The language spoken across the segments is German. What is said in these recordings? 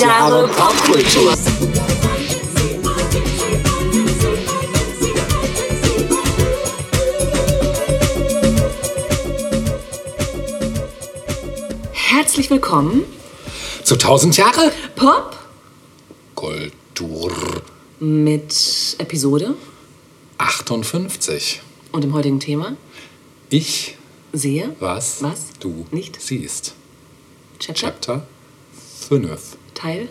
Jahre Popkultur. Herzlich willkommen. Zu 1000 Jahre? Pop? Kultur. Mit Episode? 58. und dem heutigen Thema? Ich, sehe? Was, was? du nicht? siehst. Chapter? Chapter 5. Teil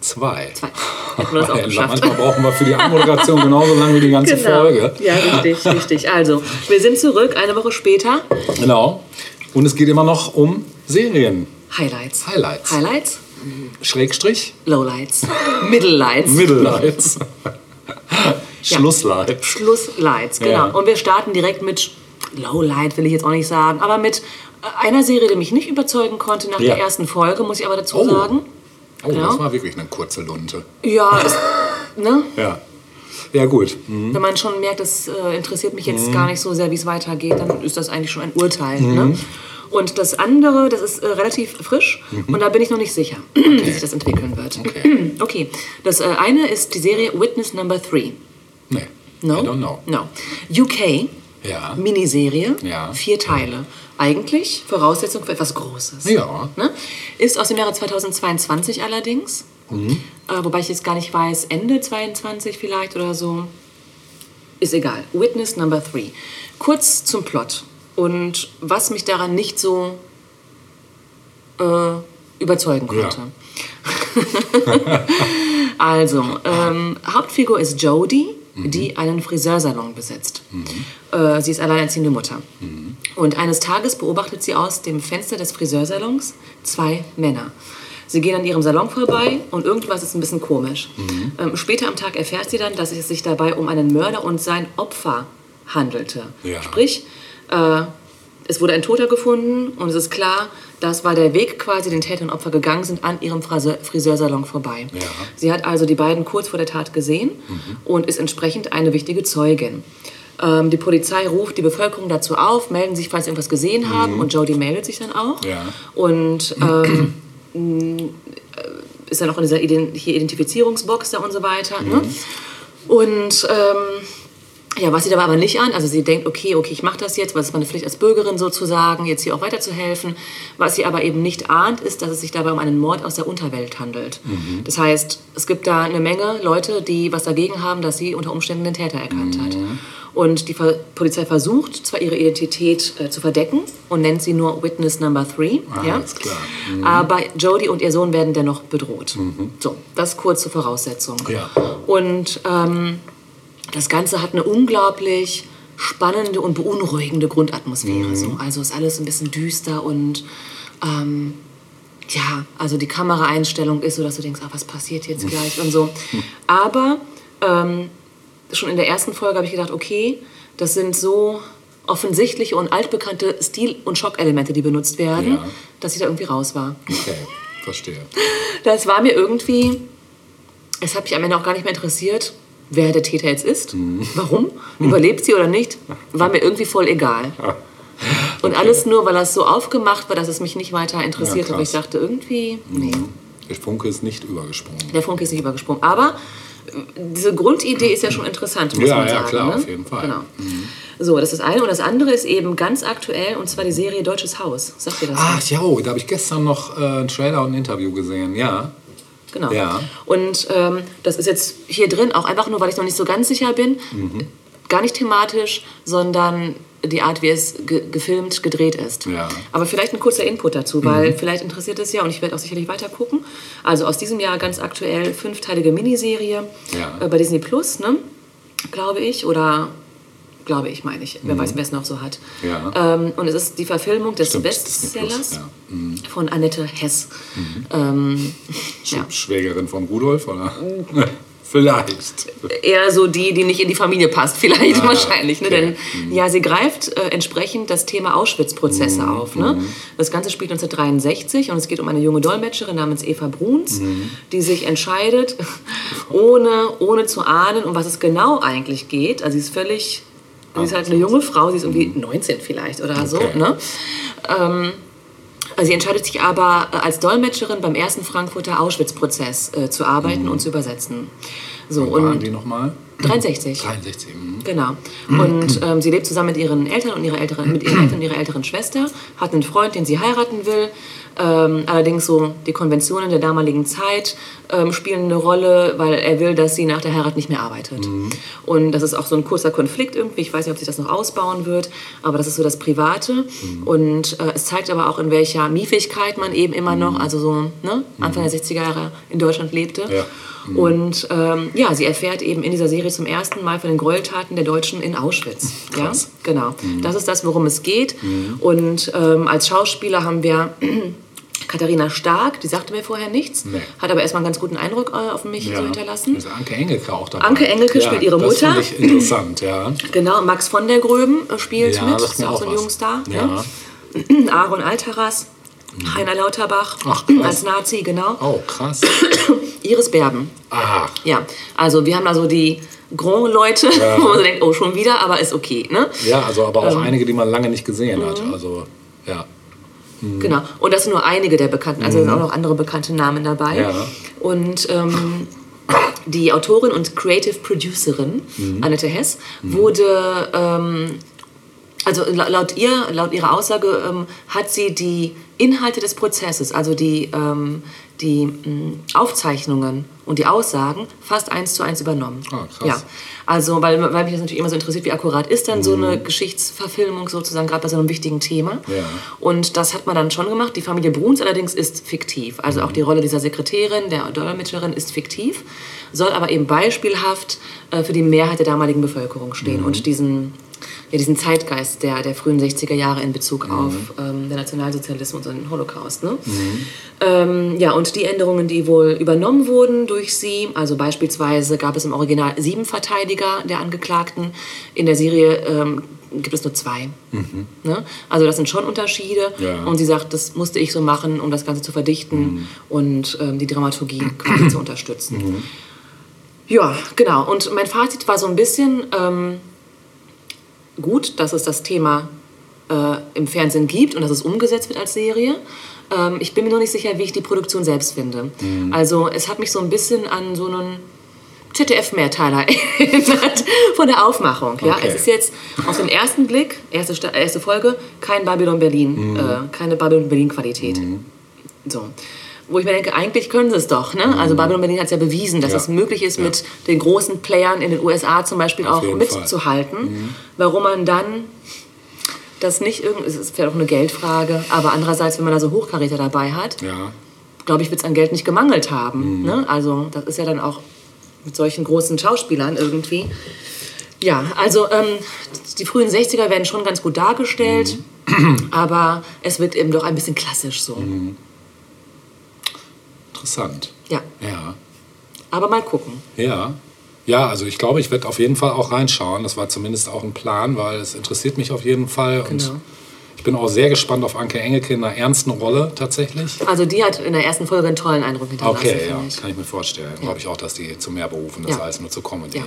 2. 2. Hätten wir das auch geschafft. Manchmal brauchen wir für die Anmoderation genauso lange wie die ganze Folge. Ja, richtig, richtig. Also, wir sind zurück, eine Woche später. Genau. Und es geht immer noch um Serien. Highlights. Highlights. Highlights, Schrägstrich, Lowlights, Middle-Lights, Mittellights. Schlusslight. Schlusslights, genau. Ja. Und wir starten direkt mit Lowlight, will ich jetzt auch nicht sagen, aber mit einer Serie, die mich nicht überzeugen konnte nach Ja. der ersten Folge, muss ich aber dazu Oh. sagen. Oh, Ja. das war wirklich eine kurze Lunte. Ja, es, ne? Ja. Ja, gut. Mhm. wenn man schon merkt, das äh, interessiert mich jetzt gar nicht so sehr, wie es weitergeht, dann ist das eigentlich schon ein Urteil. Ne? Und das andere, das ist äh, relativ frisch und da bin ich noch nicht sicher, wie sich das entwickeln wird. Okay. Okay, das äh, eine ist die Serie Witness Number 3. Nee. No? I don't know. No. UK, Ja. Miniserie, Ja. vier Teile. Eigentlich Voraussetzung für etwas Großes. Ja. Ne? Ist aus dem Jahre 2022 allerdings. Mhm. Äh, wobei ich jetzt gar nicht weiß, Ende 22 vielleicht oder so. Ist egal. Witness Number 3. Kurz zum Plot. Und was mich daran nicht so äh, überzeugen konnte. also, ähm, Hauptfigur ist Jodie, die einen Friseursalon besitzt. Äh, sie ist alleinerziehende Mutter. Und eines Tages beobachtet sie aus dem Fenster des Friseursalons zwei Männer. Sie gehen an ihrem Salon vorbei und irgendwas ist ein bisschen komisch. Ähm, später am Tag erfährt sie dann, dass es sich dabei um einen Mörder und sein Opfer handelte. Ja. Sprich, äh, es wurde ein Toter gefunden und es ist klar, das war der Weg quasi, den Täter und Opfer gegangen sind, an ihrem Friseur Friseursalon vorbei. Ja. Sie hat also die beiden kurz vor der Tat gesehen und ist entsprechend eine wichtige Zeugin. Ähm, die Polizei ruft die Bevölkerung dazu auf, melden sich, falls sie irgendwas gesehen haben und Jodie meldet sich dann auch. Ja. Und ähm, mh, ist dann auch in dieser Ident hier Identifizierungsbox da und so weiter. Ne? Und ähm, ja, was sie dabei aber nicht an, also sie denkt, okay, okay, ich mache das jetzt, weil es ist meine Pflicht als Bürgerin sozusagen, jetzt hier auch weiterzuhelfen. Was sie aber eben nicht ahnt, ist, dass es sich dabei um einen Mord aus der Unterwelt handelt. Das heißt, es gibt da eine Menge Leute, die was dagegen haben, dass sie unter Umständen den Täter erkannt hat. Und die Polizei versucht zwar ihre Identität äh, zu verdecken und nennt sie nur Witness Number 3. Ah, ja? klar. Aber Jodie und ihr Sohn werden dennoch bedroht. So, das kurz zur Voraussetzung. Ja. Und ähm, das Ganze hat eine unglaublich spannende und beunruhigende Grundatmosphäre. So. Also ist alles ein bisschen düster und ähm, ja, also die Kameraeinstellung ist so, dass du denkst, ah, was passiert jetzt gleich und so. Aber ähm, schon in der ersten Folge habe ich gedacht, okay, das sind so offensichtliche und altbekannte Stil- und Schockelemente, die benutzt werden, Ja. dass ich da irgendwie raus war. Okay, verstehe. Das war mir irgendwie, es hat mich am Ende auch gar nicht mehr interessiert, wer der Täter jetzt ist, warum, überlebt sie oder nicht, war mir irgendwie voll egal. Und alles nur, weil das so aufgemacht war, dass es mich nicht weiter interessiert Ja. Aber ich dachte irgendwie, nee, Der Funke ist nicht übergesprungen. der Funke ist nicht übergesprungen. Aber äh, diese Grundidee ist ja schon interessant, muss Ja, man ja, sagen. klar, ne? auf jeden Fall. Mhm. Genau. So, das ist das eine. Und das andere ist eben ganz aktuell, und zwar die Serie Deutsches Haus. Sagt ihr das? Ach, ja, oh, da habe ich gestern noch äh, einen Trailer und ein Interview gesehen. Ja. Genau. Ja. Und ähm, das ist jetzt hier drin, auch einfach nur, weil ich noch nicht so ganz sicher bin. Mhm. Gar nicht thematisch, sondern die Art, wie es ge gefilmt, gedreht ist. Ja. Mhm. Aber vielleicht ein kurzer Input dazu, weil vielleicht interessiert es ja und ich werde auch sicherlich weiter gucken. Also aus diesem Jahr ganz aktuell fünfteilige Miniserie Ja. äh, bei Disney Plus, ne? glaube ich. Oder glaube ich, meine ich. Wer weiß, wer es noch so hat. Mhm. Ja. Ähm, und es ist die Verfilmung des Stimmt, Bestsellers ja. Mhm. von Annette Hess. Ähm, ja. Schwägerin von Rudolf, oder? Vielleicht. eher so die, die nicht in die Familie passt, vielleicht wahrscheinlich. Ne? okay. Denn ja, sie greift äh, entsprechend das Thema Auschwitz-Prozesse auf. Ne? Das Ganze spielt 1963 und es geht um eine junge Dolmetscherin namens Eva Bruns, die sich entscheidet, ohne, ohne zu ahnen, um was es genau eigentlich geht. Also sie ist völlig, sie ist halt eine junge Frau, sie ist irgendwie 19 vielleicht oder so. Okay. Ne? Ähm, Sie entscheidet sich aber, äh, als Dolmetscherin beim ersten Frankfurter Auschwitz-Prozess äh, zu arbeiten Mhm. und zu übersetzen. So, Wann waren und die nochmal? 63. 63. mhm. Genau. Und ähm, sie lebt zusammen mit ihren Eltern und ihrer älteren, mit ihren Eltern und ihrer älteren Schwester, hat einen Freund, den sie heiraten will. Ähm, allerdings so die Konventionen der damaligen Zeit ähm, spielen eine Rolle, weil er will, dass sie nach der Heirat nicht mehr arbeitet. Und das ist auch so ein kurzer Konflikt irgendwie. Ich weiß nicht, ob sich das noch ausbauen wird, aber das ist so das Private. Und äh, es zeigt aber auch, in welcher Miefigkeit man eben immer noch, also so ne, Anfang der 60er Jahre in Deutschland lebte. Ja. Und ähm, ja, sie erfährt eben in dieser Serie zum ersten Mal von den Gräueltaten der Deutschen in Auschwitz. Ja, Krass. genau. Das ist das, worum es geht. Und ähm, als Schauspieler haben wir Katharina Stark, die sagte mir vorher nichts, Nee. hat aber erstmal einen ganz guten Eindruck äh, auf mich so hinterlassen. Ist Anke Engelke auch dabei. Anke Engelke spielt ihre Das Mutter. finde ich interessant, ja. Genau, Max von der Gröben äh, spielt Ja, mit, sagt ist ja auch auch so ein. Jungstar. Ja. Ne? Aaron Altaras, Heiner Lauterbach Ach, als Nazi, genau. Oh, krass. Iris Berben. Ah, Ja, also wir haben da so die Grand-Leute, wo man so denkt, oh, schon wieder, aber ist okay. Ne? ja, also aber Ähm. auch einige, die man lange nicht gesehen hat. Mhm. Also, ja. Genau. Und das sind nur einige der bekannten, also es sind auch noch andere bekannte Namen dabei. Mhm. Ja. Und ähm, die Autorin und Creative Producerin, Mhm. Annette Hess, wurde, ähm, also la- laut ihr, laut ihrer Aussage, ähm, hat sie die Inhalte des Prozesses, also die, ähm, die mh, Aufzeichnungen und die Aussagen fast eins zu eins übernommen. Ah, krass. Ja. Also, weil, weil mich das natürlich immer so interessiert, wie akkurat ist dann so eine Geschichtsverfilmung sozusagen, gerade bei so einem wichtigen Thema. Mhm. Ja. Und das hat man dann schon gemacht. Die Familie Bruns allerdings ist fiktiv. Also auch die Rolle dieser Sekretärin, der Dolmetscherin ist fiktiv, soll aber eben beispielhaft äh, für die Mehrheit der damaligen Bevölkerung stehen und diesen, ja, diesen Zeitgeist der, der frühen 60er Jahre in Bezug auf ähm, den Nationalsozialismus und den Holocaust. Ne? Ähm, ja, und die Änderungen, die wohl übernommen wurden durch sie, also beispielsweise gab es im Original sieben Verteidiger der Angeklagten, in der Serie ähm, gibt es nur zwei. Ne? Also das sind schon Unterschiede. Ja. Und sie sagt, das musste ich so machen, um das Ganze zu verdichten und ähm, die Dramaturgie quasi zu unterstützen. Ja, genau. Und mein Fazit war so ein bisschen ähm, gut, dass es das Thema äh, im Fernsehen gibt und dass es umgesetzt wird als Serie. Ähm, ich bin mir nur nicht sicher, wie ich die Produktion selbst finde. Also es hat mich so ein bisschen an so einen ZDF-Mehrteiler erinnert von der Aufmachung. Ja? Okay. Es ist jetzt auf den ersten Blick, erste, Sta- erste Folge, kein Babylon Berlin, äh, keine Babylon Berlin-Qualität. So. Wo ich mir denke, eigentlich können sie es doch. Ne? Also Babylon Berlin hat es ja bewiesen, dass Ja. es möglich ist, Ja. mit den großen Playern in den USA zum Beispiel Auf auch mitzuhalten. Warum man dann das nicht irgendwie, es ist vielleicht auch eine Geldfrage, aber andererseits, wenn man da so Hochkaräter dabei hat, Ja. glaube ich, wird es an Geld nicht gemangelt haben. Ne? Also das ist ja dann auch mit solchen großen Schauspielern irgendwie. Ja, also ähm, die frühen 60er werden schon ganz gut dargestellt, aber es wird eben doch ein bisschen klassisch so. Interessant. Ja, Ja. aber mal gucken. Ja. Ja, also ich glaube, ich werde auf jeden Fall auch reinschauen. Das war zumindest auch ein Plan, weil es interessiert mich auf jeden Fall. Und Genau. ich bin auch sehr gespannt auf Anke Engelke in einer ernsten Rolle tatsächlich. Also die hat in der ersten Folge einen tollen Eindruck hinterlassen, Okay, ja, ich. kann ich mir vorstellen. Glaube ich auch, dass die zu mehr berufen ist Ja. als nur zur Comedy. Ja.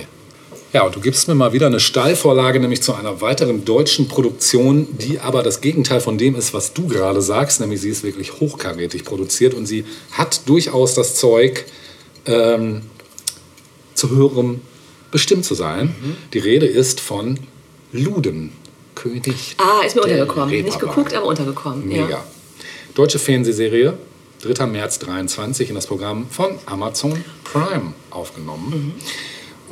Ja, und du gibst mir mal wieder eine Steilvorlage, nämlich zu einer weiteren deutschen Produktion, die aber das Gegenteil von dem ist, was du gerade sagst, nämlich sie ist wirklich hochkarätig produziert und sie hat durchaus das Zeug, ähm, zu höherem bestimmt zu sein. Mhm. Die Rede ist von Luden, König. Ah, ist mir untergekommen. Nicht geguckt, aber untergekommen. Mega. Ja. Deutsche Fernsehserie, 3. März 23 in das Programm von Amazon Prime aufgenommen.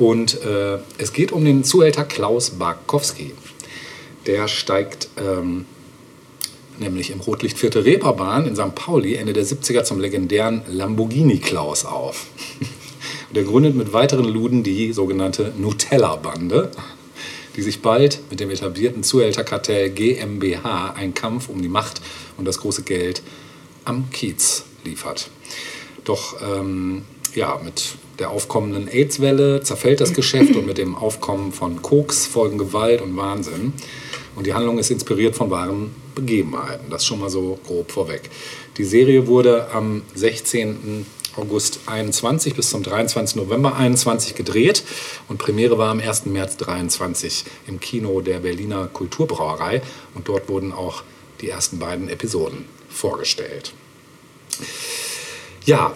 Und äh, es geht um den Zuhälter Klaus Barkowski. Der steigt ähm, nämlich im Rotlichtviertel Reeperbahn in St. Pauli Ende der 70er zum legendären Lamborghini Klaus auf. Und er gründet mit weiteren Luden die sogenannte Nutella-Bande, die sich bald mit dem etablierten Zuhälterkartell GmbH einen Kampf um die Macht und das große Geld am Kiez liefert. Doch ähm, ja, mit der aufkommenden AIDS-Welle zerfällt das Geschäft und mit dem Aufkommen von Koks folgen Gewalt und Wahnsinn. Und die Handlung ist inspiriert von wahren Begebenheiten. Das schon mal so grob vorweg. Die Serie wurde am 16. August 21 bis zum 23. November 21 gedreht und Premiere war am 1. März 23 im Kino der Berliner Kulturbrauerei und dort wurden auch die ersten beiden Episoden vorgestellt. Ja,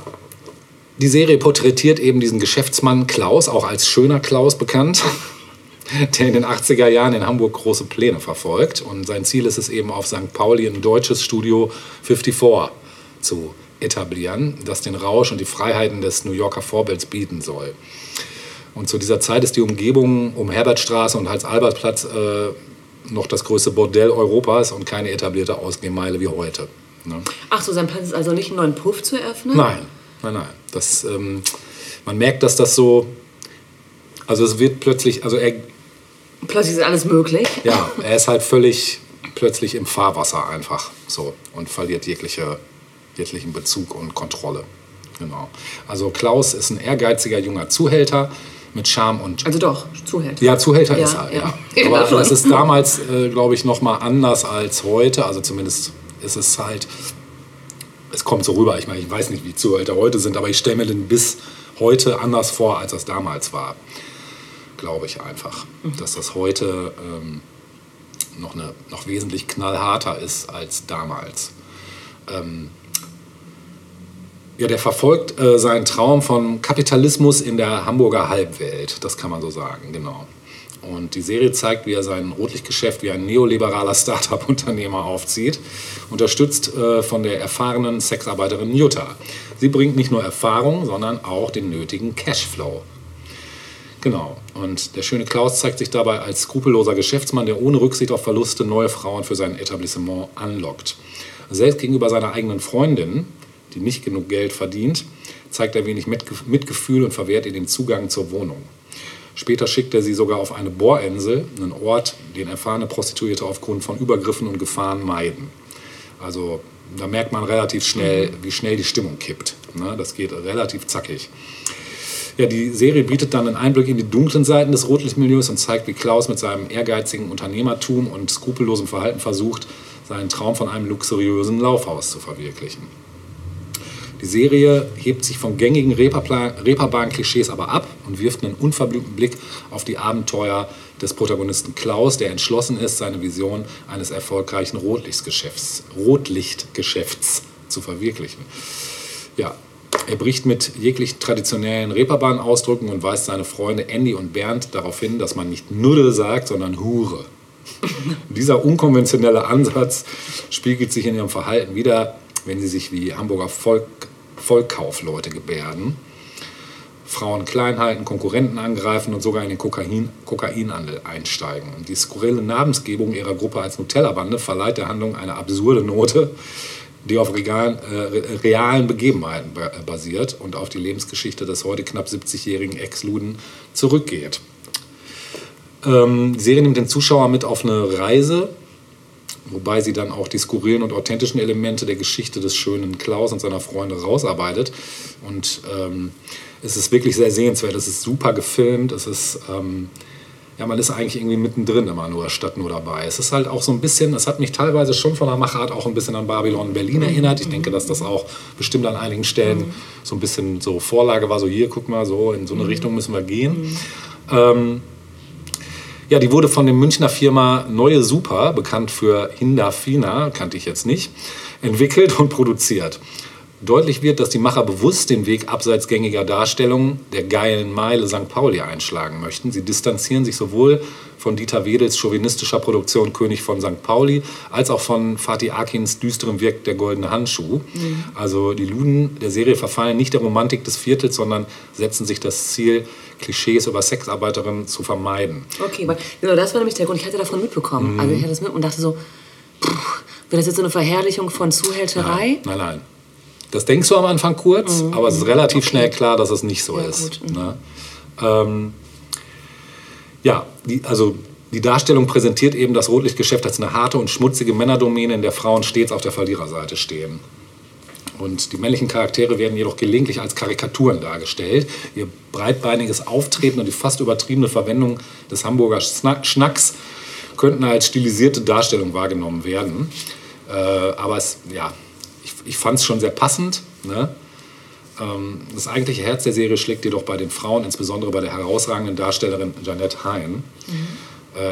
die Serie porträtiert eben diesen Geschäftsmann Klaus, auch als schöner Klaus bekannt, der in den 80er Jahren in Hamburg große Pläne verfolgt. Und sein Ziel ist es eben auf St. Pauli ein deutsches Studio 54 zu etablieren, das den Rausch und die Freiheiten des New Yorker Vorbilds bieten soll. Und zu dieser Zeit ist die Umgebung um Herbertstraße und Hals-Albert-Platz äh, noch das größte Bordell Europas und keine etablierte Ausgehmeile wie heute. Ne? Ach so, sein Plan ist also nicht einen neuen Puff zu eröffnen? Nein, nein, nein. Das, ähm, man merkt, dass das so, also es wird plötzlich, also er, Plötzlich ist alles möglich. ja, er ist halt völlig plötzlich im Fahrwasser einfach so und verliert jegliche, jeglichen Bezug und Kontrolle. Genau. Also Klaus ist ein ehrgeiziger junger Zuhälter mit Charme und Also doch, Zuhälter. Ja, Zuhälter Ja, ist er, ja. ja. Aber Genau. das ist damals, äh, glaube ich, noch mal anders als heute. Also zumindest ist es halt, es kommt so rüber. Ich meine, ich weiß nicht, wie Zuhälter heute sind, aber ich stelle mir den bis heute anders vor, als das damals war. Glaube ich einfach. Dass das heute ähm, noch, eine, noch wesentlich knallharter ist als damals. Ähm, ja, der verfolgt äh, seinen Traum von Kapitalismus in der Hamburger Halbwelt, das kann man so sagen, genau. Und die Serie zeigt, wie er sein Rotlichtgeschäft wie ein neoliberaler Start-up-Unternehmer aufzieht, unterstützt äh, von der erfahrenen Sexarbeiterin Jutta. Sie bringt nicht nur Erfahrung, sondern auch den nötigen Cashflow. Genau. Und der schöne Klaus zeigt sich dabei als skrupelloser Geschäftsmann, der ohne Rücksicht auf Verluste neue Frauen für sein Etablissement anlockt. Selbst gegenüber seiner eigenen Freundin, die nicht genug Geld verdient, zeigt er wenig Mitge- Mitgefühl und verwehrt ihr den Zugang zur Wohnung. Später schickt er sie sogar auf eine Bohrinsel, einen Ort, den erfahrene Prostituierte aufgrund von Übergriffen und Gefahren meiden. Also da merkt man relativ schnell, wie schnell die Stimmung kippt. Ne? Das geht relativ zackig. Ja, die Serie bietet dann einen Einblick in die dunklen Seiten des Rotlichtmilieus und zeigt, wie Klaus mit seinem ehrgeizigen Unternehmertum und skrupellosem Verhalten versucht, seinen Traum von einem luxuriösen Laufhaus zu verwirklichen. Die Serie hebt sich von gängigen Reeperbahn-Klischees aber ab und wirft einen unverblümten Blick auf die Abenteuer des Protagonisten Klaus, der entschlossen ist, seine Vision eines erfolgreichen Rotlichtgeschäfts, Rotlichtgeschäfts zu verwirklichen. Ja, er bricht mit jeglichen traditionellen Reeperbahn-Ausdrücken und weist seine Freunde Andy und Bernd darauf hin, dass man nicht Nuddel sagt, sondern Hure. Dieser unkonventionelle Ansatz spiegelt sich in ihrem Verhalten wieder, wenn sie sich wie Hamburger Volk, Vollkaufleute gebärden, Frauen klein halten, Konkurrenten angreifen und sogar in den Kokain, Kokainhandel einsteigen. Die skurrile Namensgebung ihrer Gruppe als Nutella-Bande verleiht der Handlung eine absurde Note, die auf realen, äh, re- realen Begebenheiten äh, basiert und auf die Lebensgeschichte des heute knapp 70-jährigen Ex-Luden zurückgeht. Ähm, die Serie nimmt den Zuschauer mit auf eine Reise, wobei sie dann auch die skurrilen und authentischen Elemente der Geschichte des schönen Klaus und seiner Freunde rausarbeitet. Und ähm, es ist wirklich sehr sehenswert. Es ist super gefilmt. Es ist, ähm, ja, man ist eigentlich irgendwie mittendrin immer nur, statt nur dabei. Es ist halt auch so ein bisschen, es hat mich teilweise schon von der Machart auch ein bisschen an Babylon Berlin erinnert. Ich denke, dass das auch bestimmt an einigen Stellen so ein bisschen so Vorlage war, so hier, guck mal, so in so eine Richtung müssen wir gehen. Ähm, ja, die wurde von der Münchner Firma Neue Super, bekannt für Hindafina, kannte ich jetzt nicht, entwickelt und produziert. Deutlich wird, dass die Macher bewusst den Weg abseits gängiger Darstellungen der geilen Meile St. Pauli einschlagen möchten. Sie distanzieren sich sowohl von Dieter Wedels chauvinistischer Produktion König von St. Pauli als auch von Fatih Akins düsterem Wirk Der Goldene Handschuh. Also die Luden der Serie verfallen nicht der Romantik des Viertels, sondern setzen sich das Ziel, Klischees über Sexarbeiterinnen zu vermeiden. Okay, weil genau das war nämlich der Grund. Ich hatte davon mitbekommen. Also ich hatte das mit und dachte so, wird das jetzt so eine Verherrlichung von Zuhälterei? Nein, nein. Das denkst du am Anfang kurz, aber es ist relativ schnell klar, dass es nicht so Ja, ist. mhm. Ne? Ähm, ja, die, also die Darstellung präsentiert eben das Rotlichtgeschäft als eine harte und schmutzige Männerdomäne, in der Frauen stets auf der Verliererseite stehen. Und die männlichen Charaktere werden jedoch gelegentlich als Karikaturen dargestellt. Ihr breitbeiniges Auftreten und die fast übertriebene Verwendung des Hamburger Schna- Schnacks könnten als stilisierte Darstellung wahrgenommen werden. Äh, aber es, ja, ich, ich fand es schon sehr passend. Ne? Ähm, das eigentliche Herz der Serie schlägt jedoch bei den Frauen, insbesondere bei der herausragenden Darstellerin Janette Hein. Äh,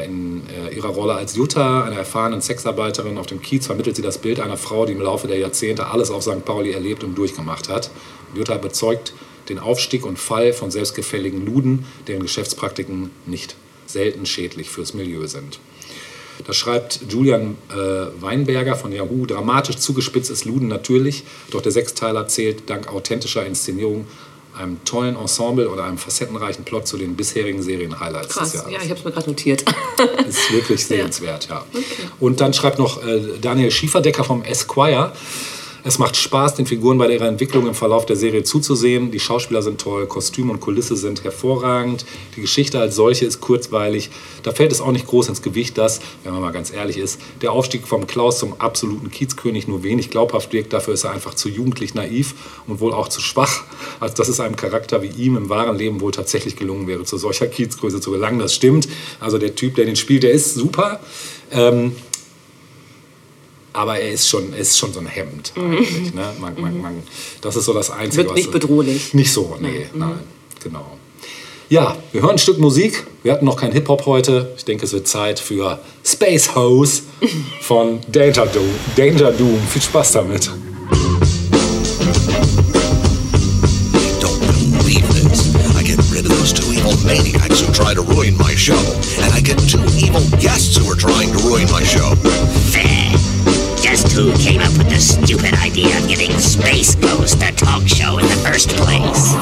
in äh, ihrer Rolle als Jutta, einer erfahrenen Sexarbeiterin auf dem Kiez, vermittelt sie das Bild einer Frau, die im Laufe der Jahrzehnte alles auf St. Pauli erlebt und durchgemacht hat. Jutta bezeugt den Aufstieg und Fall von selbstgefälligen Luden, deren Geschäftspraktiken nicht selten schädlich fürs Milieu sind. Das schreibt Julian äh, Weinberger von Yahoo. Dramatisch zugespitzt ist Luden natürlich, doch der Sechsteiler zählt dank authentischer Inszenierung einem tollen Ensemble oder einem facettenreichen Plot zu den bisherigen Serien-Highlights Krass, des Jahres. ja, ich habe es mir gerade notiert. Ist wirklich sehenswert, ja. Und dann schreibt noch äh, Daniel Schieferdecker vom Esquire. Es macht Spaß, den Figuren bei ihrer Entwicklung im Verlauf der Serie zuzusehen. Die Schauspieler sind toll, Kostüm und Kulisse sind hervorragend. Die Geschichte als solche ist kurzweilig. Da fällt es auch nicht groß ins Gewicht, dass, wenn man mal ganz ehrlich ist, der Aufstieg vom Klaus zum absoluten Kiezkönig nur wenig glaubhaft wirkt. Dafür ist er einfach zu jugendlich naiv und wohl auch zu schwach, als dass es einem Charakter wie ihm im wahren Leben wohl tatsächlich gelungen wäre, zu solcher Kiezgröße zu gelangen. Das stimmt. Also der Typ, der den spielt, der ist super. Ähm, aber er ist schon, er ist schon so ein Hemd eigentlich. Ne? Man, man, man, das ist so das Einzige. Wird nicht was- bedrohlich. Nicht so, nee, nein, genau. Ja, wir hören ein Stück Musik. Wir hatten noch kein Hip-Hop heute. Ich denke, es wird Zeit für Space Hose von Danger Doom. Danger Doom. Viel Spaß damit. Don't believe this. I get rid of those two evil maniacs who try to ruin my show. And I get two evil guests who are trying to ruin my show. Just who came up with the stupid idea of giving Space Ghost a talk show in the first place?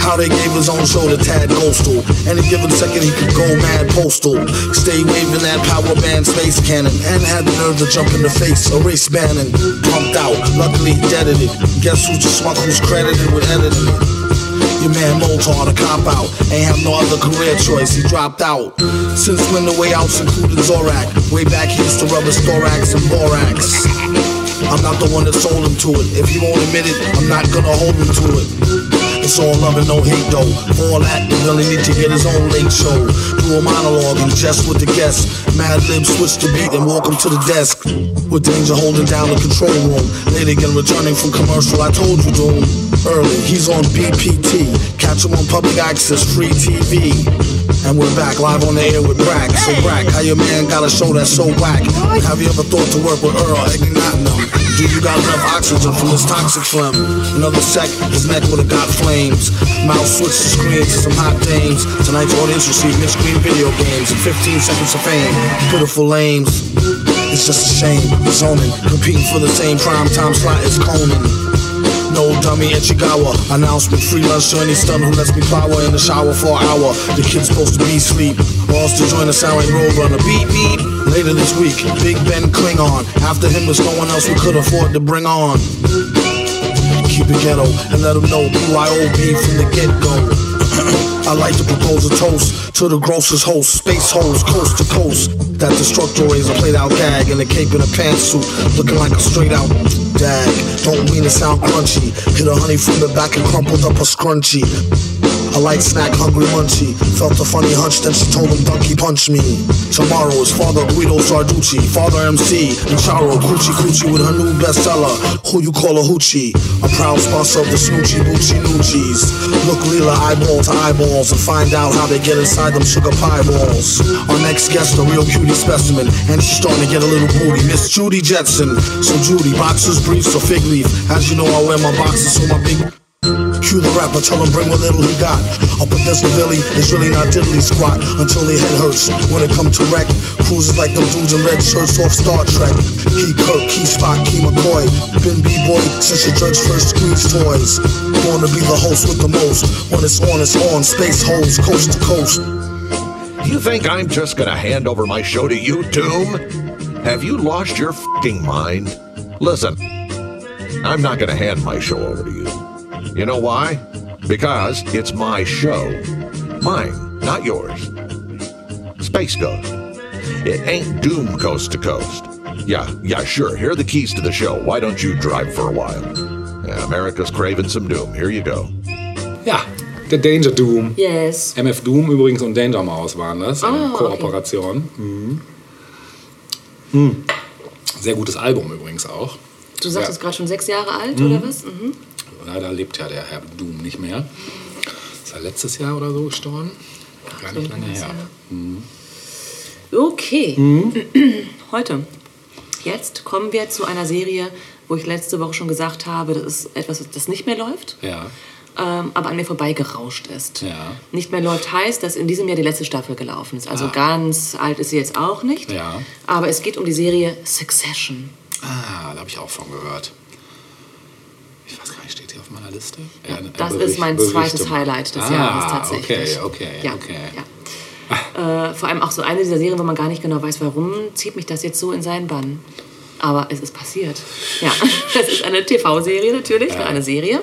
How they gave his own show to Tad Ghostal. Any given second he could go mad postal. Stay waving that power band space cannon. And had the nerve to jump in the face. Erase Bannon. Pumped out. Luckily he deaded it. Guess the schmuck who's credited with editing it? Your man Moltar, the cop out. Ain't have no other career choice, he dropped out. Since when the way outs included Zorak. Way back he used to rub his thorax and borax. I'm not the one that sold him to it. If he won't admit it, I'm not gonna hold him to it. It's all love and no hate though. All that, he really need to get his own late show. Do a monologue and jest with the guests. Mad Lib switch the beat and walk him to the desk. With danger holding down the control room. Late again returning from commercial, I told you doom. Early, he's on BPT. Catch him on public access, free TV. And we're back live on the air with Brack. So Brack, how your man got a show that's so whack? Have you ever thought to work with Earl Ignatinum? Do you got enough oxygen from this toxic phlegm? Another sec, his neck would've got flames. Mouth switched the screen to some hot dames. Tonight's audience received mid-screen video games and 15 seconds of fame. Pitiful lames. It's just a shame. Zoning, competing for the same prime time slot as Conan. No dummy at Chigawa. Announcement free lunch any stun who lets me power in the shower for an hour. The kid's supposed to be asleep. Balls to join the Sound Road Runner. Beep beep. Later this week, Big Ben Klingon. After him was no one else we could afford to bring on. Keep it ghetto and let them know BYOB from the get go. I like to propose a toast to the grossest host, space hoes, coast to coast. That destructor is a played out gag in a cape and a pantsuit, looking like a straight out dag. Don't mean to sound crunchy. Hit a honey from the back and crumpled up a scrunchie. A light snack, hungry munchie. Felt a funny hunch, then she told him, Donkey punch me. Tomorrow is Father Guido Sarducci, Father MC, and Charo Coochie Coochie with her new bestseller, Who You Call a Hoochie. A proud sponsor of the Snoochie Boochie Noochies. Look Leela eyeball to eyeballs and find out how they get inside them sugar pie balls. Our next guest, a real cutie specimen, and she's starting to get a little booty. Miss Judy Jetson. So Judy, boxers, briefs, or fig leaf. As you know, I wear my boxers, so my big Cue the rapper, tell him bring what little he got. Up the Billy, it's really not diddly squat until their head hurts. When it come to wreck, cruises like them dudes in red shirts off Star Trek. Key Kirk, Key Spock, Key McCoy. Been B-boy since your judge first squeezed toys. To be the host with the most. When it's on, it's on. Space holes, coast to coast. You think I'm just gonna hand over my show to you, Doom? Have you lost your fing mind? Listen, I'm not gonna hand my show over to you. You know why? Because it's my show. Mine, not yours. Space Ghost. It ain't Doom coast to coast. Yeah, yeah, sure. Here are the keys to the show. Why don't you drive for a while? Yeah, America's craving some Doom. Here you go. Ja, der Danger Doom. Yes. MF Doom übrigens und Danger Mouse waren das in Ah, okay. Kooperation. Mhm. Mhm. Sehr gutes Album übrigens auch. Du sagst Ja. es gerade schon sechs Jahre alt, oder was? Mhm. Leider lebt ja der Herr Doom nicht mehr. Ist er letztes Jahr oder so gestorben? Gar nicht lange her. Mhm. Okay, Mhm. heute. Jetzt kommen wir zu einer Serie, wo ich letzte Woche schon gesagt habe, das ist etwas, das nicht mehr läuft. Ja. ähm, aber an mir vorbeigerauscht ist. Ja. Nicht mehr läuft heißt, dass in diesem Jahr die letzte Staffel gelaufen ist. Also ganz alt ist sie jetzt auch nicht. Ah. Ja. Aber es geht um die Serie Succession. Ah, da habe ich auch von gehört. Ich weiß gar nicht, steht hier auf meiner Liste? Ja, ein Das Bericht- ist mein Bericht zweites Highlight des ah, Jahres tatsächlich. Okay, okay, ja, okay. Ja. Äh, vor allem auch so eine dieser Serien, wo man gar nicht genau weiß, warum zieht mich das jetzt so in seinen Bann. Aber es ist passiert. Ja, das ist eine TV-Serie natürlich, eine Serie.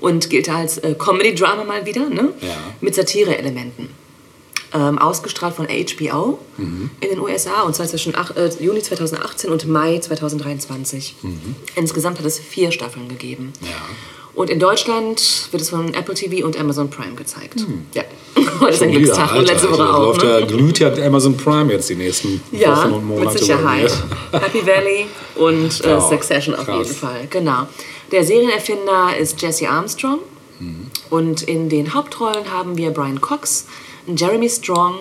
Und gilt als äh, Comedy-Drama mal wieder, ne? Ja. Mit Satire-Elementen. Ähm, ausgestrahlt von HBO Mhm. in den USA und zwar zwischen ach, äh, Juni 2018 und Mai 2023. Insgesamt hat es vier Staffeln gegeben. Mhm. Ja. Und in Deutschland wird es von Apple TV und Amazon Prime gezeigt. Ja, heute ist ein Glückstag und Alter, letzte also Woche das auch. läuft Ne? ja, glüht ja Amazon Prime jetzt die nächsten Ja, Wochen und Monate. mit Sicherheit. Happy Valley und äh, Ja, Succession auf krass. jeden Fall. Genau. Der Serienerfinder ist Jesse Armstrong. Mhm. Und in den Hauptrollen haben wir Brian Cox, Jeremy Strong,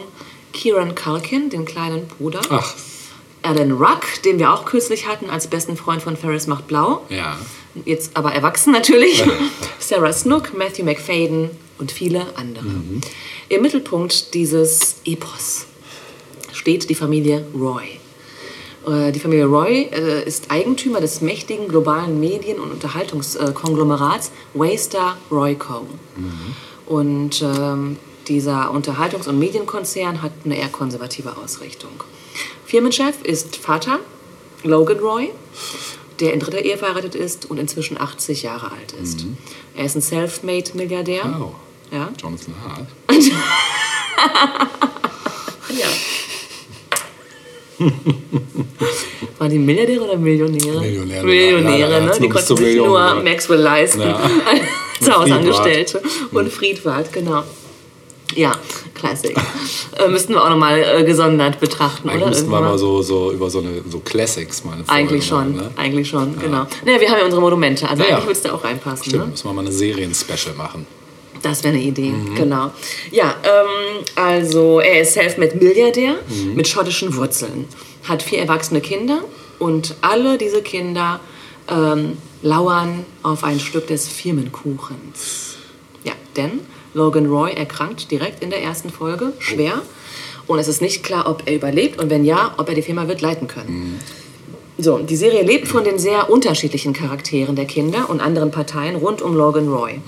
Kieran Culkin, den kleinen Bruder, Ach, Alan Ruck, den wir auch kürzlich hatten als besten Freund von Ferris macht blau. ja. Jetzt aber erwachsen natürlich. Sarah Snook, Matthew McFadden und viele andere. Mhm. Im Mittelpunkt dieses Epos steht die Familie Roy. Äh, Die Familie Roy äh, ist Eigentümer des mächtigen globalen Medien- und Unterhaltungskonglomerats Waystar Roy Co. Und ähm, dieser Unterhaltungs- und Medienkonzern hat eine eher konservative Ausrichtung. Firmenchef ist Vater Logan Roy, der in dritter Ehe verheiratet ist und inzwischen 80 Jahre alt ist. Er ist ein Selfmade-Milliardär. Oh. Ja. Jonathan Hart. ja. Waren die Milliardäre oder Millionäre? Millionäre. Millionäre, Leider ne? Die konnten sich nur. Maxwell leisten. Ja. Als Hausangestellte. Und Friedwald, genau. Ja, Classic. äh, müssten wir auch nochmal äh, gesondert betrachten, Eigentlich oder? müssten wir mal so, so über so, eine, so Classics mal eine Folge Eigentlich schon, machen, ne? eigentlich schon, genau. Naja, wir haben ja unsere Monumente, also Ja, ja. eigentlich würde es da auch reinpassen. Stimmt, Ne? müssen wir mal eine Serien-Special machen. Das wäre eine Idee, Mhm. genau. Ja, ähm, also er ist Selfmade-Milliardär Mhm. mit schottischen Wurzeln, hat vier erwachsene Kinder und alle diese Kinder ähm, lauern auf ein Stück des Firmenkuchens. Ja, denn Logan Roy erkrankt direkt in der ersten Folge schwer und es ist nicht klar, ob er überlebt und wenn ja, ob er die Firma wird leiten können. So, die Serie lebt von den sehr unterschiedlichen Charakteren der Kinder und anderen Parteien rund um Logan Roy.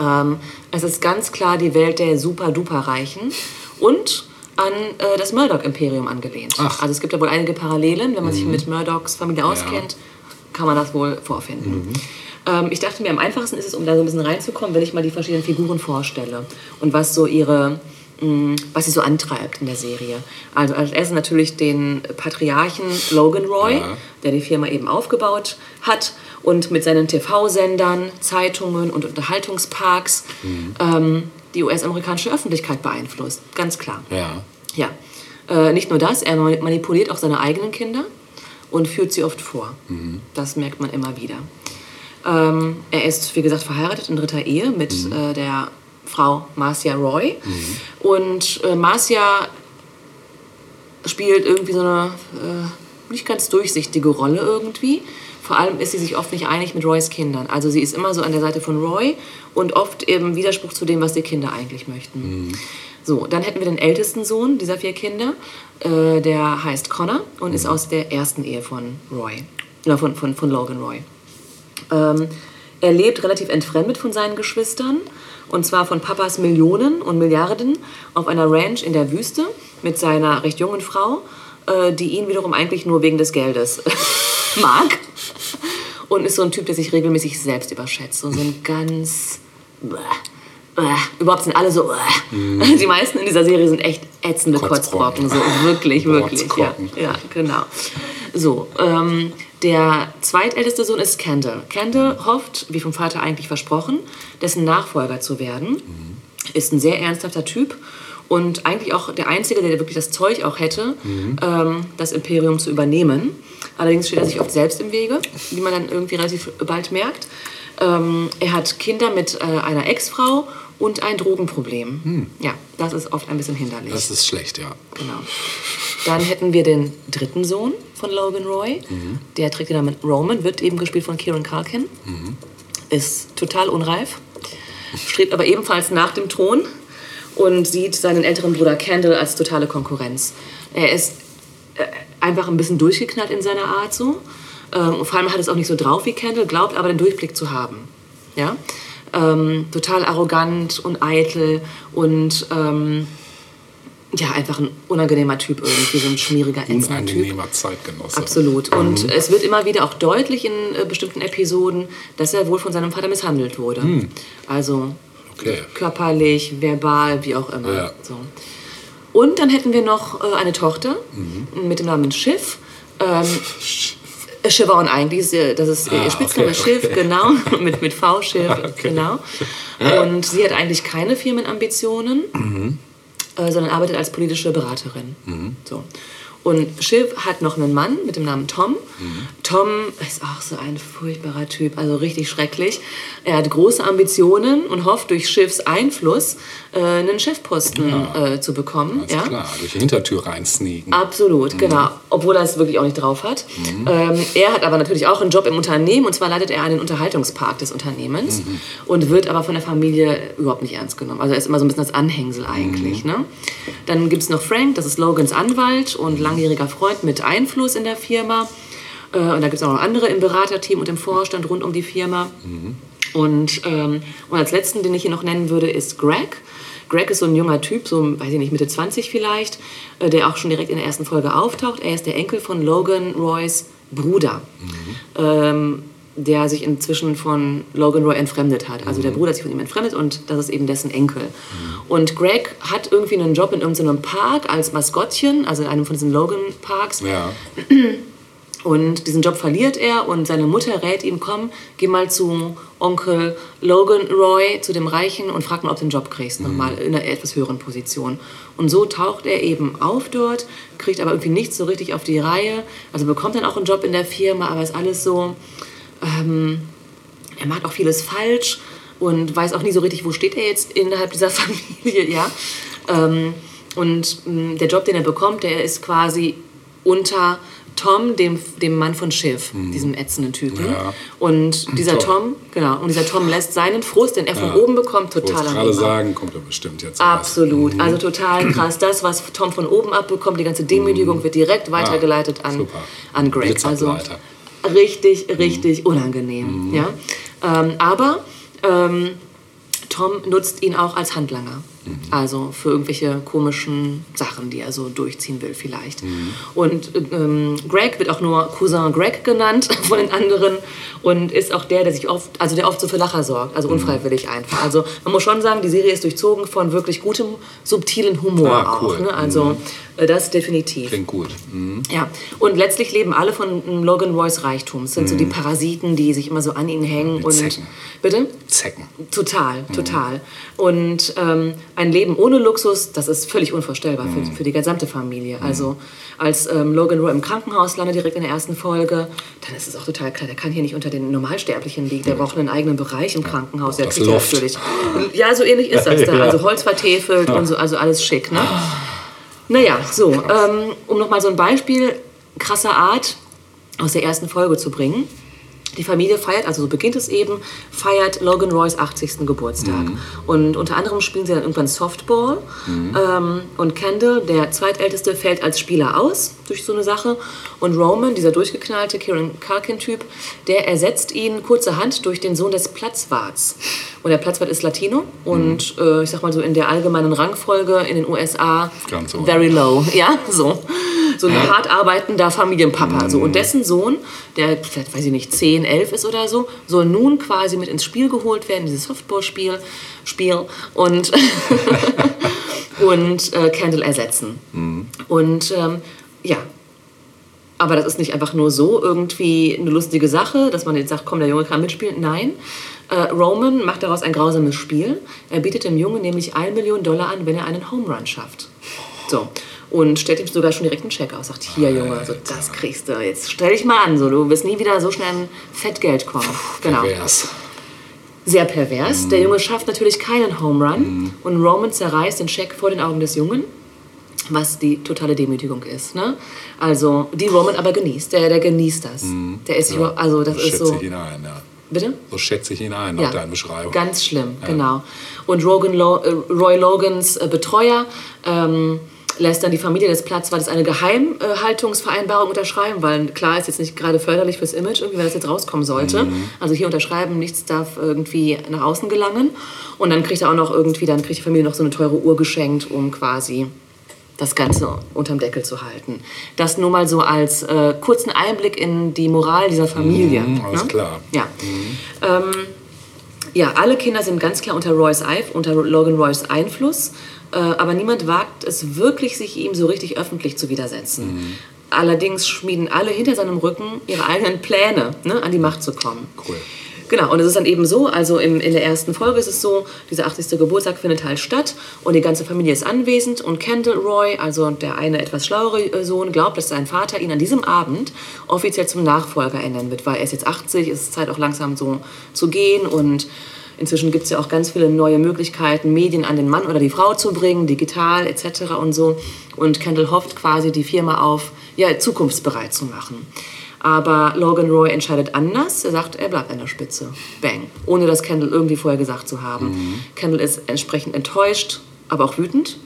Ähm, es ist ganz klar die Welt der super-duper-Reichen und an äh, das Murdoch-Imperium angelehnt. Ach. Also es gibt da wohl einige Parallelen. Wenn man sich mit Murdochs Familie auskennt, kann man das wohl vorfinden. Ähm, ich dachte mir, am einfachsten ist es, um da so ein bisschen reinzukommen, wenn ich mal die verschiedenen Figuren vorstelle und was so ihre mh, was sie so antreibt in der Serie. Also als erstes natürlich den Patriarchen Logan Roy, Ja. der die Firma eben aufgebaut hat und mit seinen TV-Sendern, Zeitungen und Unterhaltungsparks ähm, die US-amerikanische Öffentlichkeit beeinflusst. Ganz klar. Ja. Ja. Äh, nicht nur das, er manipuliert auch seine eigenen Kinder und führt sie oft vor. Das merkt man immer wieder. Ähm, er ist, wie gesagt, verheiratet in dritter Ehe mit äh, der Frau Marcia Roy. Und äh, Marcia spielt irgendwie so eine äh, nicht ganz durchsichtige Rolle irgendwie. Vor allem ist sie sich oft nicht einig mit Roys Kindern. Also sie ist immer so an der Seite von Roy und oft eben Widerspruch zu dem, was die Kinder eigentlich möchten. So, dann hätten wir den ältesten Sohn dieser vier Kinder. Äh, der heißt Connor und ist aus der ersten Ehe von Roy. Oder von, von, von Logan Roy. Ähm, er lebt relativ entfremdet von seinen Geschwistern. Und zwar von Papas Millionen und Milliarden auf einer Ranch in der Wüste mit seiner recht jungen Frau, äh, die ihn wiederum eigentlich nur wegen des Geldes mag. Und ist so ein Typ, der sich regelmäßig selbst überschätzt. So, so ein ganz. Bäh, bäh. Überhaupt sind alle so. Bäh. Die meisten in dieser Serie sind echt ätzende Kotzbrocken. Kotzbrocken. So, wirklich, wirklich. Ja, ja, genau. So, ähm, der zweitälteste Sohn ist Kendall. Kendall hofft, wie vom Vater eigentlich versprochen, dessen Nachfolger zu werden. Ist ein sehr ernsthafter Typ und eigentlich auch der Einzige, der wirklich das Zeug auch hätte, ähm, das Imperium zu übernehmen. Allerdings steht er sich oft selbst im Wege, wie man dann irgendwie relativ bald merkt. Ähm, er hat Kinder mit äh, einer Ex-Frau und ein Drogenproblem. Ja, das ist oft ein bisschen hinderlich. Das ist schlecht, ja. Genau. Dann hätten wir den dritten Sohn von Logan Roy. Der trägt den Namen Roman, wird eben gespielt von Kieran Culkin. Ist total unreif, strebt aber ebenfalls nach dem Thron und sieht seinen älteren Bruder Kendall als totale Konkurrenz. Er ist äh, einfach ein bisschen durchgeknallt in seiner Art so. Ähm, vor allem hat es auch nicht so drauf wie Kendall, glaubt aber den Durchblick zu haben. Ja? Ähm, total arrogant und eitel und ähm, ja, einfach ein unangenehmer Typ irgendwie, so ein schmieriger, ätzender Typ. Unangenehmer Zeitgenosse. Absolut. Und es wird immer wieder auch deutlich in äh, bestimmten Episoden, dass er wohl von seinem Vater misshandelt wurde. Also Okay. körperlich, verbal, wie auch immer. Ja. So. Und dann hätten wir noch äh, eine Tochter mit dem Namen Schiff. Ähm, äh, Siobhan eigentlich, ihr- das ist ihr Ah, Spitzname okay, Schiff, okay. genau, mit, mit V-Schiff, Okay. genau. Und sie hat eigentlich keine Firmenambitionen, Mhm. äh, sondern arbeitet als politische Beraterin. So. Und Shiv hat noch einen Mann mit dem Namen Tom. Mhm. Tom ist auch so ein furchtbarer Typ, also richtig schrecklich. Er hat große Ambitionen und hofft durch Shivs Einfluss äh, einen Chefposten äh, zu bekommen. Ist ja? klar, durch die Hintertür reinsneaken. Absolut, genau. Obwohl er es wirklich auch nicht drauf hat. Ähm, er hat aber natürlich auch einen Job im Unternehmen und zwar leitet er einen Unterhaltungspark des Unternehmens und wird aber von der Familie überhaupt nicht ernst genommen. Also er ist immer so ein bisschen das Anhängsel eigentlich. Ne? Dann gibt es noch Frank, das ist Logans Anwalt und langjähriger Freund mit Einfluss in der Firma. Äh, und da gibt es auch noch andere im Beraterteam und im Vorstand rund um die Firma. Und, ähm, und als letzten, den ich hier noch nennen würde, ist Greg. Greg ist so ein junger Typ, so, weiß ich nicht, Mitte 20 vielleicht, äh, der auch schon direkt in der ersten Folge auftaucht. Er ist der Enkel von Logan Roys Bruder, ähm, der sich inzwischen von Logan Roy entfremdet hat. Also der Bruder hat sich von ihm entfremdet und das ist eben dessen Enkel. Und Greg hat irgendwie einen Job in irgendeinem Park als Maskottchen, also in einem von diesen Logan-Parks. Ja. Und diesen Job verliert er und seine Mutter rät ihm, komm, geh mal zu Onkel Logan Roy, zu dem Reichen und frag mal, ob du einen Job kriegst, nochmal in einer etwas höheren Position. Und so taucht er eben auf dort, kriegt aber irgendwie nichts so richtig auf die Reihe, also bekommt dann auch einen Job in der Firma, aber ist alles so, ähm, er macht auch vieles falsch und weiß auch nie so richtig, wo steht er jetzt innerhalb dieser Familie, ja. Ähm, und mh, der Job, den er bekommt, der ist quasi unter Tom, dem, dem Mann von Schiff, diesem ätzenden Typen. Mhm. Ja. Und dieser Tom. Tom, genau, und dieser Tom lässt seinen Frust, den er von Ja. oben bekommt, total an gerade sagen, kommt er bestimmt jetzt. Absolut, was. also total krass. Das, was Tom von oben abbekommt, die ganze Demütigung wird direkt weitergeleitet an, Mhm. super. an Greg. Also richtig, richtig unangenehm. Ja? Ähm, aber ähm, Tom nutzt ihn auch als Handlanger. Also für irgendwelche komischen Sachen, die er so durchziehen will vielleicht. Und ähm, Greg wird auch nur Cousin Greg genannt von den anderen und ist auch der, der sich oft, also der oft so für Lacher sorgt, also unfreiwillig einfach. Also man muss schon sagen, die Serie ist durchzogen von wirklich gutem, subtilen Humor Ah, cool. auch. Ne? Also äh, das definitiv. Klingt gut. Mhm. Ja, und letztlich leben alle von ähm, Logan Roys Reichtum. Es sind so die Parasiten, die sich immer so an ihn hängen. Die und Zecken. Bitte? Zecken. Total, total. Und ähm, ein Leben ohne Luxus, das ist völlig unvorstellbar für, für die gesamte Familie. Also als ähm, Logan Roy im Krankenhaus landet, direkt in der ersten Folge, dann ist es auch total klar, der kann hier nicht unter den Normalsterblichen liegen. Der braucht einen eigenen Bereich im Krankenhaus. Der das kriegt ja Loft. natürlich. Ja, so ähnlich ist das da. Ja. Also Holz vertefelt und so, also alles schick. Ne? Naja, so, ähm, um nochmal so ein Beispiel krasser Art aus der ersten Folge zu bringen. Die Familie feiert, also so beginnt es eben, feiert Logan Roys 80. Geburtstag. Und unter anderem spielen sie dann irgendwann Softball. Ähm, und Kendall, der zweitälteste, fällt als Spieler aus durch so eine Sache. Und Roman, dieser durchgeknallte Kieran Culkin-Typ, der ersetzt ihn kurzerhand durch den Sohn des Platzwarts. Und der Platzwart ist Latino und äh, ich sag mal so in der allgemeinen Rangfolge in den USA Ganz very low. Ja, so. So ein hart arbeitender Familienpapa. So. Und dessen Sohn, der weiß ich nicht, 10, 11 ist oder so, soll nun quasi mit ins Spiel geholt werden, dieses Softball-Spiel. Spiel. Und, und äh, Kendall ersetzen. Und ähm, ja, aber das ist nicht einfach nur so irgendwie eine lustige Sache, dass man jetzt sagt, komm, der Junge kann mitspielen. Nein, äh, Roman macht daraus ein grausames Spiel. Er bietet dem Jungen nämlich 1 Million Dollar an, wenn er einen Home Run schafft. So. Und stellt ihm sogar schon direkt einen Check aus. Sagt, hier Junge, so, das kriegst du. Jetzt stell dich mal an, so, du wirst nie wieder so schnell an Fettgeld kommen. Genau. Pervers. Sehr pervers. Der Junge schafft natürlich keinen Home Run und Roman zerreißt den Scheck vor den Augen des Jungen, was die totale Demütigung ist. Ne? Also, die Roman aber genießt. Der, der genießt das. Der ist über- also das so ist schätze so. ich ihn ein, ja. Bitte? So schätze ich ihn ein nach deiner Beschreibung. Ganz schlimm, genau. Und Rogan Lo äh, Roy Logans äh, Betreuer ähm, lässt dann die Familie des Platzwartes eine Geheimhaltungsvereinbarung unterschreiben, weil klar ist jetzt nicht gerade förderlich fürs Image, irgendwie, wenn das jetzt rauskommen sollte. Mhm. Also hier unterschreiben, nichts darf irgendwie nach außen gelangen. Und dann kriegt er auch noch irgendwie, dann kriegt die Familie noch so eine teure Uhr geschenkt, um quasi das Ganze unterm Deckel zu halten. Das nur mal so als äh, kurzen Einblick in die Moral dieser Familie. Mhm, alles ne? klar. Ja. Ähm, ja, alle Kinder sind ganz klar unter Roys Eif, unter Logan Roys Einfluss, aber niemand wagt es wirklich, sich ihm so richtig öffentlich zu widersetzen. Allerdings schmieden alle hinter seinem Rücken ihre eigenen Pläne, ne, an die Macht zu kommen. Cool. Genau, und es ist dann eben so, also im, in der ersten Folge ist es so, dieser 80. Geburtstag findet halt statt und die ganze Familie ist anwesend und Kendall Roy, also der eine etwas schlauere äh, Sohn, glaubt, dass sein Vater ihn an diesem Abend offiziell zum Nachfolger ernennen wird, weil er ist jetzt 80, es ist Zeit auch langsam so zu gehen und inzwischen gibt es ja auch ganz viele neue Möglichkeiten, Medien an den Mann oder die Frau zu bringen, digital etc. und so. Und Kendall hofft quasi, die Firma auf ja, zukunftsbereit zu machen. Aber Logan Roy entscheidet anders. Er sagt, er bleibt an der Spitze. Bang. Ohne das Kendall irgendwie vorher gesagt zu haben. Kendall ist entsprechend enttäuscht, aber auch wütend.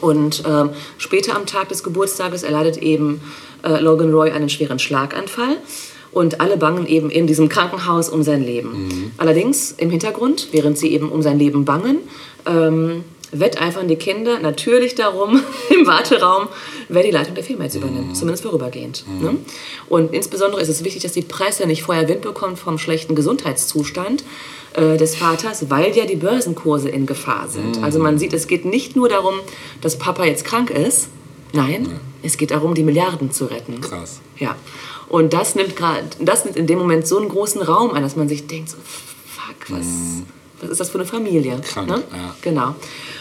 Und ähm, später am Tag des Geburtstages erleidet eben äh, Logan Roy einen schweren Schlaganfall. Und alle bangen eben in diesem Krankenhaus um sein Leben. Allerdings im Hintergrund, während sie eben um sein Leben bangen, ähm, wetteifern die Kinder natürlich darum im Warteraum, wer die Leitung der Firma jetzt übernimmt, zumindest vorübergehend. Ne? Und insbesondere ist es wichtig, dass die Presse nicht vorher Wind bekommt vom schlechten Gesundheitszustand äh, des Vaters, weil ja die Börsenkurse in Gefahr sind. Also man sieht, es geht nicht nur darum, dass Papa jetzt krank ist, nein, es geht darum, die Milliarden zu retten. Krass. Ja. Und das nimmt gerade, das nimmt in dem Moment so einen großen Raum ein, dass man sich denkt, so, fuck, was, was ist das für eine Familie? Krank, ne? ja. Genau.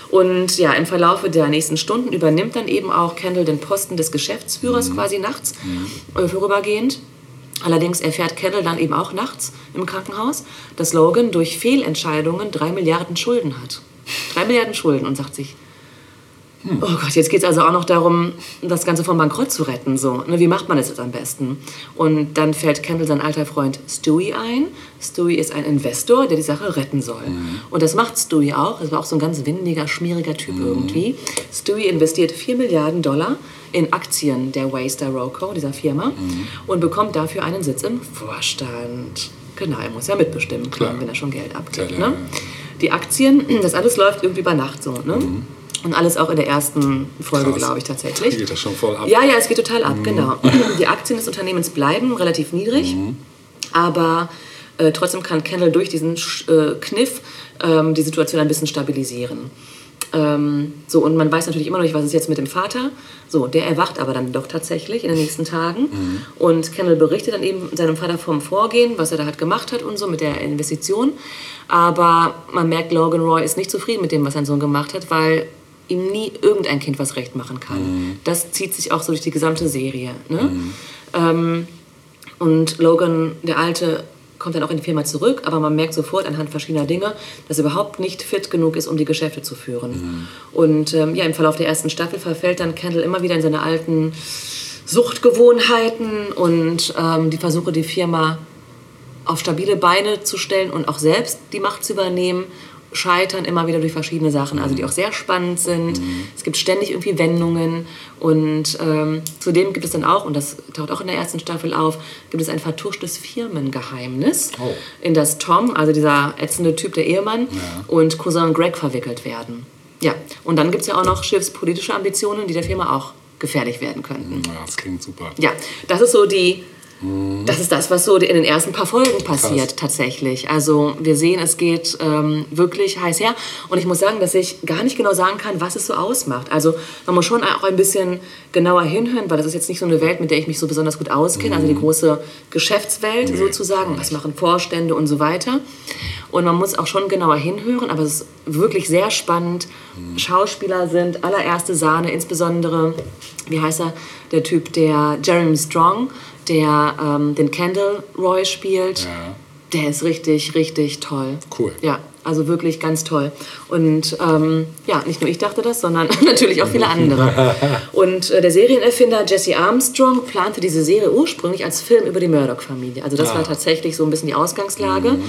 Und ja, im Verlaufe der nächsten Stunden übernimmt dann eben auch Kendall den Posten des Geschäftsführers quasi nachts äh, vorübergehend. Allerdings erfährt Kendall dann eben auch nachts im Krankenhaus, dass Logan durch Fehlentscheidungen drei Milliarden Schulden hat. Drei Milliarden Schulden und sagt sich, Oh Gott, jetzt geht es also auch noch darum, das Ganze vom Bankrott zu retten. So. Ne, wie macht man das jetzt am besten? Und dann fällt Kendall sein alter Freund Stewie ein. Stewie ist ein Investor, der die Sache retten soll. Und das macht Stewie auch. Das war auch so ein ganz windiger, schmieriger Typ irgendwie. Stewie investiert 4 Milliarden Dollar in Aktien der Waystar Roco, dieser Firma, und bekommt dafür einen Sitz im Vorstand. Genau, er muss ja mitbestimmen können, wenn er schon Geld abgibt. Klar, Ne? Die Aktien, das alles läuft irgendwie über Nacht so. Ne? Und alles auch in der ersten Folge, Krass. glaube ich, tatsächlich. Geht das schon voll ab? Ja, ja, es geht total ab, genau. Die Aktien des Unternehmens bleiben relativ niedrig, aber äh, trotzdem kann Kendall durch diesen äh, Kniff ähm, die Situation ein bisschen stabilisieren. Ähm, so, und man weiß natürlich immer noch nicht, was ist jetzt mit dem Vater. So, der erwacht aber dann doch tatsächlich in den nächsten Tagen. Und Kendall berichtet dann eben seinem Vater vom Vorgehen, was er da halt gemacht hat und so mit der Investition. Aber man merkt, Logan Roy ist nicht zufrieden mit dem, was sein Sohn gemacht hat, weil ihm nie irgendein Kind was recht machen kann. Das zieht sich auch so durch die gesamte Serie. Ne? Ähm, und Logan, der Alte, kommt dann auch in die Firma zurück, aber man merkt sofort anhand verschiedener Dinge, dass er überhaupt nicht fit genug ist, um die Geschäfte zu führen. Und ähm, ja, im Verlauf der ersten Staffel verfällt dann Kendall immer wieder in seine alten Suchtgewohnheiten und ähm, die Versuche, die Firma auf stabile Beine zu stellen und auch selbst die Macht zu übernehmen, scheitern immer wieder durch verschiedene Sachen, also die auch sehr spannend sind. Es gibt ständig irgendwie Wendungen und ähm, zudem gibt es dann auch, und das taucht auch in der ersten Staffel auf, gibt es ein vertuschtes Firmengeheimnis, Oh. in das Tom, also dieser ätzende Typ, der Ehemann, und Cousin Greg verwickelt werden. Ja, und dann gibt es ja auch noch schiffspolitische Ambitionen, die der Firma auch gefährlich werden könnten. Ja, das klingt super. Ja, das ist so die. Das ist das, was so in den ersten paar Folgen passiert tatsächlich. Also wir sehen, es geht ähm, wirklich heiß her. Und ich muss sagen, dass ich gar nicht genau sagen kann, was es so ausmacht. Also man muss schon auch ein bisschen genauer hinhören, weil das ist jetzt nicht so eine Welt, mit der ich mich so besonders gut auskenne. Also die große Geschäftswelt sozusagen, was machen Vorstände und so weiter. Und man muss auch schon genauer hinhören, aber es ist wirklich sehr spannend. Schauspieler sind allererste Sahne, insbesondere, wie heißt er, der Typ, der Jeremy Strong, der ähm, den Kendall Roy spielt. Ja. Der ist richtig, richtig toll. Cool. Ja, also wirklich ganz toll. Und ähm, ja, nicht nur ich dachte das, sondern natürlich auch viele andere. Und äh, der Serienerfinder Jesse Armstrong plante diese Serie ursprünglich als Film über die Murdoch-Familie. Also das Ah. war tatsächlich so ein bisschen die Ausgangslage.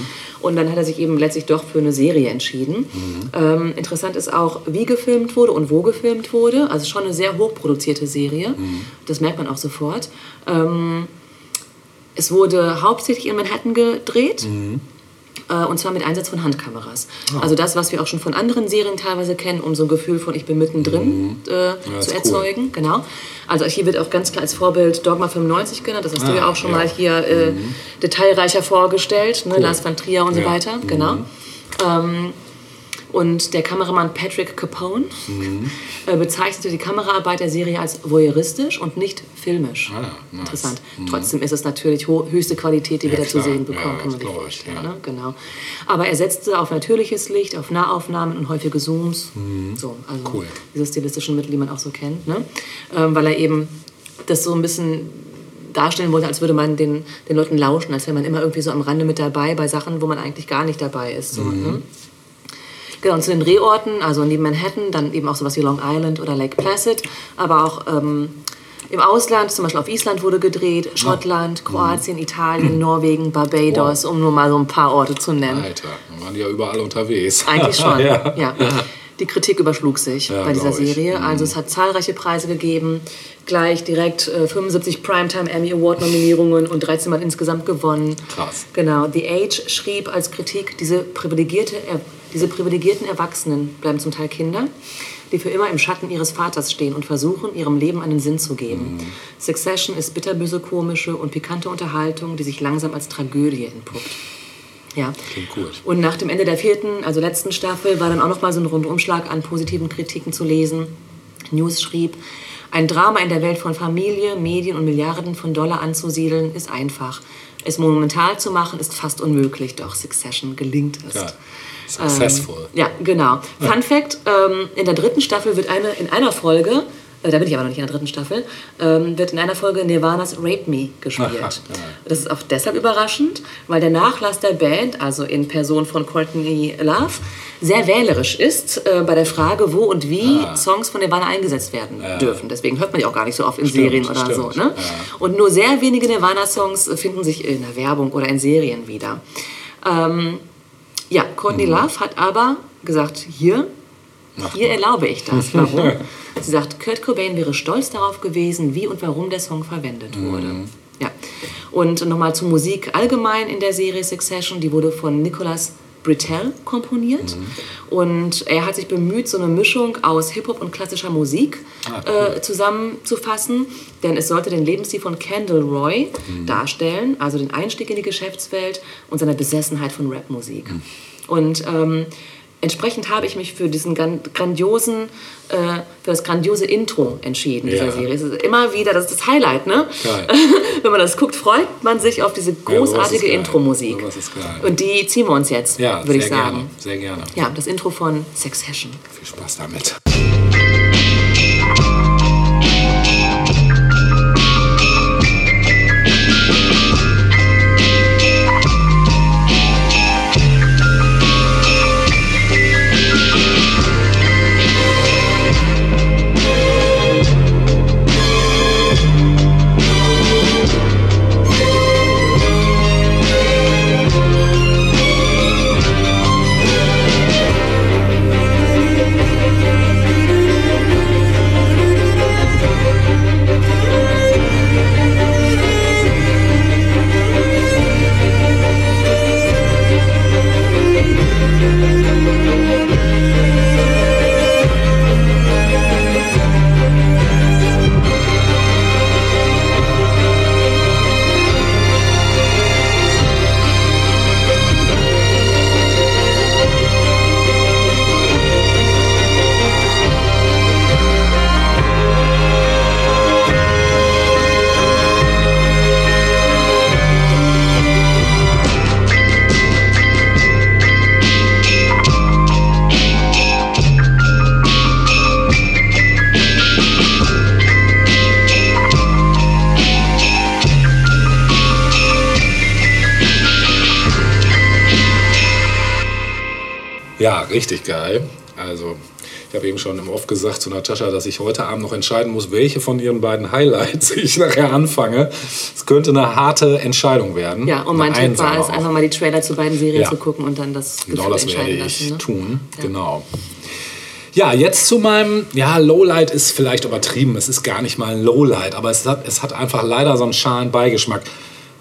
Und dann hat er sich eben letztlich doch für eine Serie entschieden. Ähm, interessant ist auch, wie gefilmt wurde und wo gefilmt wurde. Also schon eine sehr hochproduzierte Serie. Das merkt man auch sofort. Ähm, es wurde hauptsächlich in Manhattan gedreht. Äh, Und zwar mit Einsatz von Handkameras. Ah. Also das, was wir auch schon von anderen Serien teilweise kennen, um so ein Gefühl von ich bin mittendrin äh, ist zu cool. erzeugen. Genau. Also hier wird auch ganz klar als Vorbild Dogma 95 genannt. Das hast du Ah, ja auch schon ja. mal hier äh, detailreicher vorgestellt. Ne? Lars van Trier und so Ja. Mhm. weiter. Genau. Ähm, und der Kameramann Patrick Capone Mhm. äh, bezeichnete die Kameraarbeit der Serie als voyeuristisch und nicht filmisch. Ah, nice. Interessant. Trotzdem ist es natürlich höchste Qualität, die wir Ja, da zu sehen bekommen, Ja, kann man sich vorstellen. ja. Ne? Genau. Aber er setzte auf natürliches Licht, auf Nahaufnahmen und häufige Zooms. So, also Mhm. Cool. diese stilistischen Mittel, die man auch so kennt. Ne? Ähm, weil er eben das so ein bisschen darstellen wollte, als würde man den, den Leuten lauschen, als wäre man immer irgendwie so am Rande mit dabei bei Sachen, wo man eigentlich gar nicht dabei ist. So, Mhm. ne? Genau, und zu den Drehorten, also neben Manhattan, dann eben auch sowas wie Long Island oder Lake Placid, aber auch ähm, im Ausland, zum Beispiel auf Island wurde gedreht, Schottland, Kroatien, Italien, Norwegen, Barbados, um nur mal so ein paar Orte zu nennen. Alter, waren die ja überall unterwegs. Eigentlich schon, ja. ja. Die Kritik überschlug sich Ja, bei dieser. Serie. Also es hat zahlreiche Preise gegeben, gleich direkt äh, 75 Primetime Emmy Award Nominierungen und 13 Mal insgesamt gewonnen. Krass. Genau. The Age schrieb als Kritik, diese, privilegierte, er- diese privilegierten Erwachsenen bleiben zum Teil Kinder, die für immer im Schatten ihres Vaters stehen und versuchen, ihrem Leben einen Sinn zu geben. Succession ist bitterböse komische und pikante Unterhaltung, die sich langsam als Tragödie entpuppt. Ja. Klingt gut. Und nach dem Ende der vierten, also letzten Staffel, war dann auch noch mal so ein Rundumschlag an positiven Kritiken zu lesen. News schrieb, ein Drama in der Welt von Familie, Medien und Milliarden von Dollar anzusiedeln, ist einfach. Es monumental zu machen, ist fast unmöglich, doch Succession gelingt es. Ja. Successful. Ja, genau. Fun Fact: ähm, In der dritten Staffel wird eine, in einer Folge, äh, da bin ich aber noch nicht in der dritten Staffel, ähm, wird in einer Folge Nirvanas Rape Me gespielt. Aha, das ist auch deshalb überraschend, weil der Nachlass der Band, also in Person von Courtney Love, sehr wählerisch ist äh, bei der Frage, wo und wie Ah. Songs von Nirvana eingesetzt werden dürfen. Deswegen hört man die auch gar nicht so oft in Stimmt, Serien oder stimmt, so. Ne? ja. Und nur sehr wenige Nirvana-Songs finden sich in der Werbung oder in Serien wieder. Ähm, ja, Courtney Mhm. Love hat aber gesagt, hier, hier erlaube ich das. Warum? Sie sagt, Kurt Cobain wäre stolz darauf gewesen, wie und warum der Song verwendet wurde. Ja. Und nochmal zur Musik allgemein in der Serie Succession, die wurde von Nicolas Britell komponiert. Und er hat sich bemüht, so eine Mischung aus Hip-Hop und klassischer Musik äh, zusammenzufassen. Denn es sollte den Lebensstil von Kendall Roy darstellen, also den Einstieg in die Geschäftswelt und seine Besessenheit von Rapmusik. Und ähm, entsprechend habe ich mich für diesen grandiosen, äh, für das grandiose Intro entschieden dieser Ja. Serie. Es ist immer wieder, das ist das Highlight, ne? Geil. Wenn man das guckt, freut man sich auf diese großartige geil. Intro-Musik. Und die ziehen wir uns jetzt, Ja, würde ich sagen. gerne. Sehr gerne. Ja, das Intro von Succession. Viel Spaß damit. Richtig geil. Also, ich habe eben schon im Off gesagt zu Natascha, dass ich heute Abend noch entscheiden muss, welche von ihren beiden Highlights ich nachher anfange. Es könnte eine harte Entscheidung werden. Ja, und mein Eine Tipp war es, einfach mal die Trailer zu beiden Serien Ja. zu gucken und dann das Gefühl Genau das werde ich lassen. Ne? tun. Genau. Ja, jetzt zu meinem, ja, Lowlight ist vielleicht übertrieben. Es ist gar nicht mal ein Lowlight, aber es hat, es hat einfach leider so einen schalen Beigeschmack.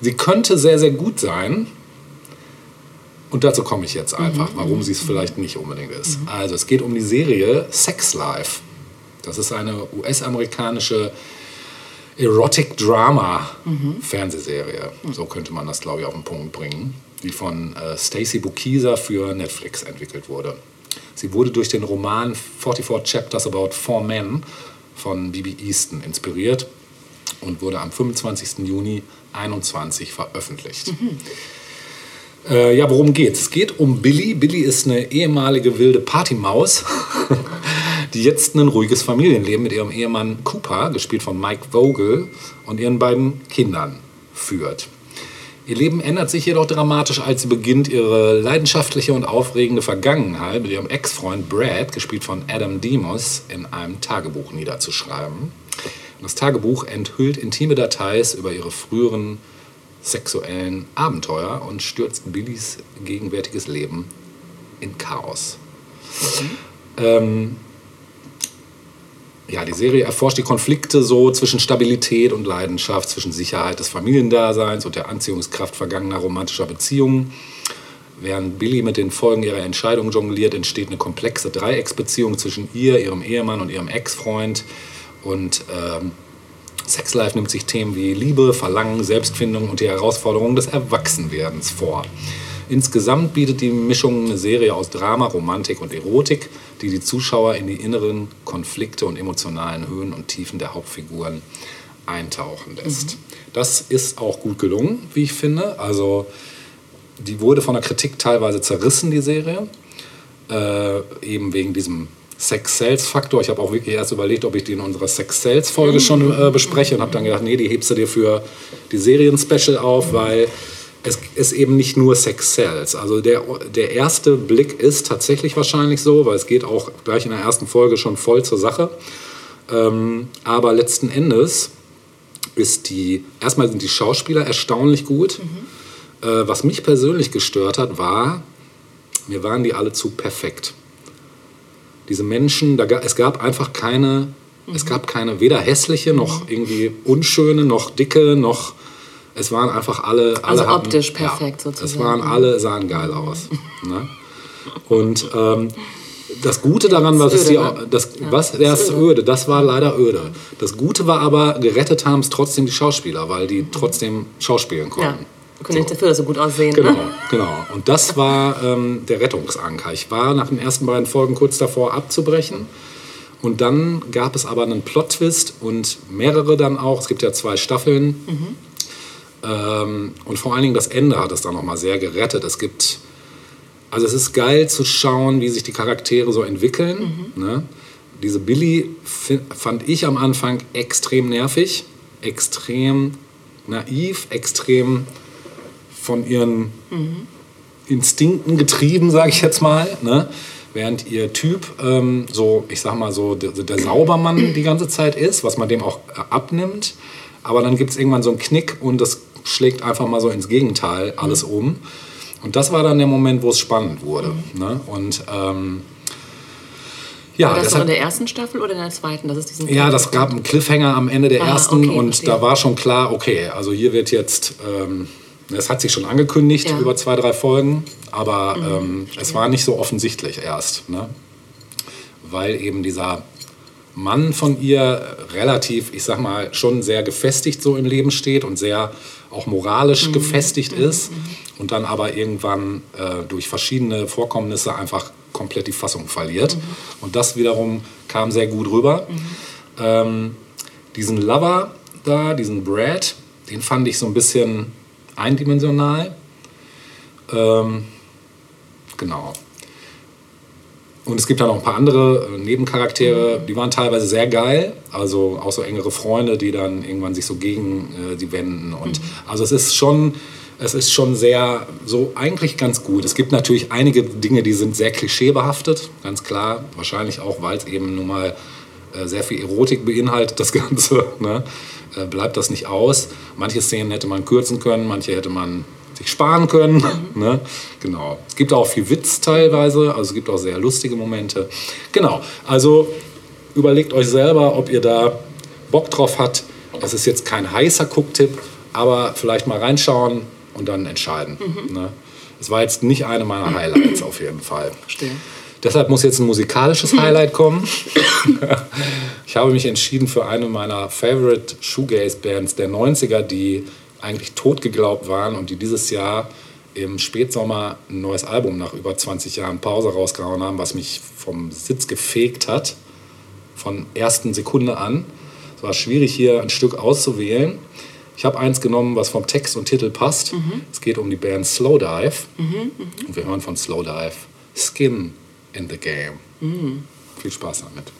Sie könnte sehr, sehr gut sein. Und dazu komme ich jetzt einfach, warum sie es vielleicht nicht unbedingt ist. Also, es geht um die Serie Sex Life. Das ist eine US-amerikanische Erotic Drama Fernsehserie. So könnte man das, glaube ich, auf den Punkt bringen. Die von äh, Stacy Bukisa für Netflix entwickelt wurde. Sie wurde durch den Roman 44 Chapters About Four Men von Bibi Easton inspiriert und wurde am 25. Juni 21 veröffentlicht. Äh, ja, worum geht's? Es geht um Billy. Billy ist eine ehemalige wilde Partymaus, die jetzt ein ruhiges Familienleben mit ihrem Ehemann Cooper, gespielt von Mike Vogel, und ihren beiden Kindern führt. Ihr Leben ändert sich jedoch dramatisch, als sie beginnt, ihre leidenschaftliche und aufregende Vergangenheit mit ihrem Ex-Freund Brad, gespielt von Adam Demos, in einem Tagebuch niederzuschreiben. Das Tagebuch enthüllt intime Details über ihre früheren sexuellen Abenteuer und stürzt Billys gegenwärtiges Leben in Chaos. Ähm, ja, die Serie erforscht die Konflikte so zwischen Stabilität und Leidenschaft, zwischen Sicherheit des Familiendaseins und der Anziehungskraft vergangener romantischer Beziehungen. Während Billy mit den Folgen ihrer Entscheidung jongliert, entsteht eine komplexe Dreiecksbeziehung zwischen ihr, ihrem Ehemann und ihrem Ex-Freund. Und ähm, Sex Life nimmt sich Themen wie Liebe, Verlangen, Selbstfindung und die Herausforderungen des Erwachsenwerdens vor. Insgesamt bietet die Mischung eine Serie aus Drama, Romantik und Erotik, die die Zuschauer in die inneren Konflikte und emotionalen Höhen und Tiefen der Hauptfiguren eintauchen lässt. Das ist auch gut gelungen, wie ich finde. Also die wurde von der Kritik teilweise zerrissen, die Serie. Äh, eben wegen diesem Sex-Sales-Faktor. Ich habe auch wirklich erst überlegt, ob ich die in unserer Sex-Sales-Folge schon äh, bespreche und habe dann gedacht, nee, die hebst du dir für die Serien-Special auf, weil es ist eben nicht nur Sex-Sales. Also der, der erste Blick ist tatsächlich wahrscheinlich so, weil es geht auch gleich in der ersten Folge schon voll zur Sache. Ähm, aber letzten Endes ist die, erstmal sind die Schauspieler erstaunlich gut. Äh, was mich persönlich gestört hat, war, mir waren die alle zu perfekt. Diese Menschen, da, es gab einfach keine, es gab keine weder hässliche noch irgendwie unschöne noch dicke noch, es waren einfach alle, alle Also optisch perfekt Es sozusagen. waren alle sahen geil aus. ne? Und ähm, das Gute daran war, dass öde, die, ne? das, was, der ist öde, das war leider öde. Das Gute war aber, gerettet haben es trotzdem die Schauspieler, weil die trotzdem schauspielen Ja, können nicht dafür, sie gut aussehen. Genau, Ne? genau. Und das war ähm, der Rettungsanker. Ich war nach den ersten beiden Folgen kurz davor abzubrechen. Und dann gab es aber einen Plot-Twist und mehrere dann auch. Es gibt ja zwei Staffeln. Ähm, und vor allen Dingen das Ende hat es dann nochmal sehr gerettet. Es gibt, also es ist geil zu schauen, wie sich die Charaktere so entwickeln. Ne? Diese Billy fand ich am Anfang extrem nervig, extrem naiv, extrem von ihren Instinkten getrieben, sage ich jetzt mal. Ne? Während ihr Typ ähm, so, ich sag mal so, der, der Saubermann die ganze Zeit ist, was man dem auch äh, abnimmt. Aber dann gibt es irgendwann so einen Knick und das schlägt einfach mal so ins Gegenteil alles um. Und das war dann der Moment, wo es spannend wurde. Ne? Und ähm, ja, War das deshalb- in der ersten Staffel oder in der zweiten? Das ist diesen ja, das gab einen Cliffhanger am Ende der Ah, ersten okay, und verstehe. da war schon klar, okay, also hier wird jetzt, ähm, es hat sich schon angekündigt Ja. Mhm. über zwei, drei Folgen, aber ähm, es war nicht so offensichtlich erst, ne? weil eben dieser Mann von ihr relativ, ich sag mal, schon sehr gefestigt so im Leben steht und sehr auch moralisch gefestigt ist und dann aber irgendwann äh, durch verschiedene Vorkommnisse einfach komplett die Fassung verliert. Und das wiederum kam sehr gut rüber. Ähm, diesen Lover da, diesen Brad, den fand ich so ein bisschen eindimensional. Ähm, genau. Und es gibt dann noch ein paar andere äh, Nebencharaktere, die waren teilweise sehr geil. Also auch so engere Freunde, die dann irgendwann sich so gegen äh, die wenden. Und also es ist schon es ist schon sehr, so eigentlich ganz gut. Es gibt natürlich einige Dinge, die sind sehr klischeebehaftet, ganz klar. Wahrscheinlich auch, weil es eben nun mal sehr viel Erotik beinhaltet, das Ganze. Ne? Äh, bleibt das nicht aus. Manche Szenen hätte man kürzen können, manche hätte man sich sparen können. Ne? Genau. Es gibt auch viel Witz teilweise, also es gibt auch sehr lustige Momente. Genau. Also überlegt euch selber, ob ihr da Bock drauf habt. Es ist jetzt kein heißer Gucktipp, aber vielleicht mal reinschauen und dann entscheiden. Ne? Es war jetzt nicht eine meiner Highlights auf jeden Fall. Verstehe. Deshalb muss jetzt ein musikalisches Highlight kommen. ich habe mich entschieden für eine meiner Favorite Shoegaze-Bands der 90er, die eigentlich tot geglaubt waren und die dieses Jahr im Spätsommer ein neues Album nach über 20 Jahren Pause rausgehauen haben, was mich vom Sitz gefegt hat, von ersten Sekunde an. Es war schwierig, hier ein Stück auszuwählen. Ich habe eins genommen, was vom Text und Titel passt. Es geht um die Band Slowdive. Und wir hören von Slowdive Skin in the Game. Viel Spaß damit.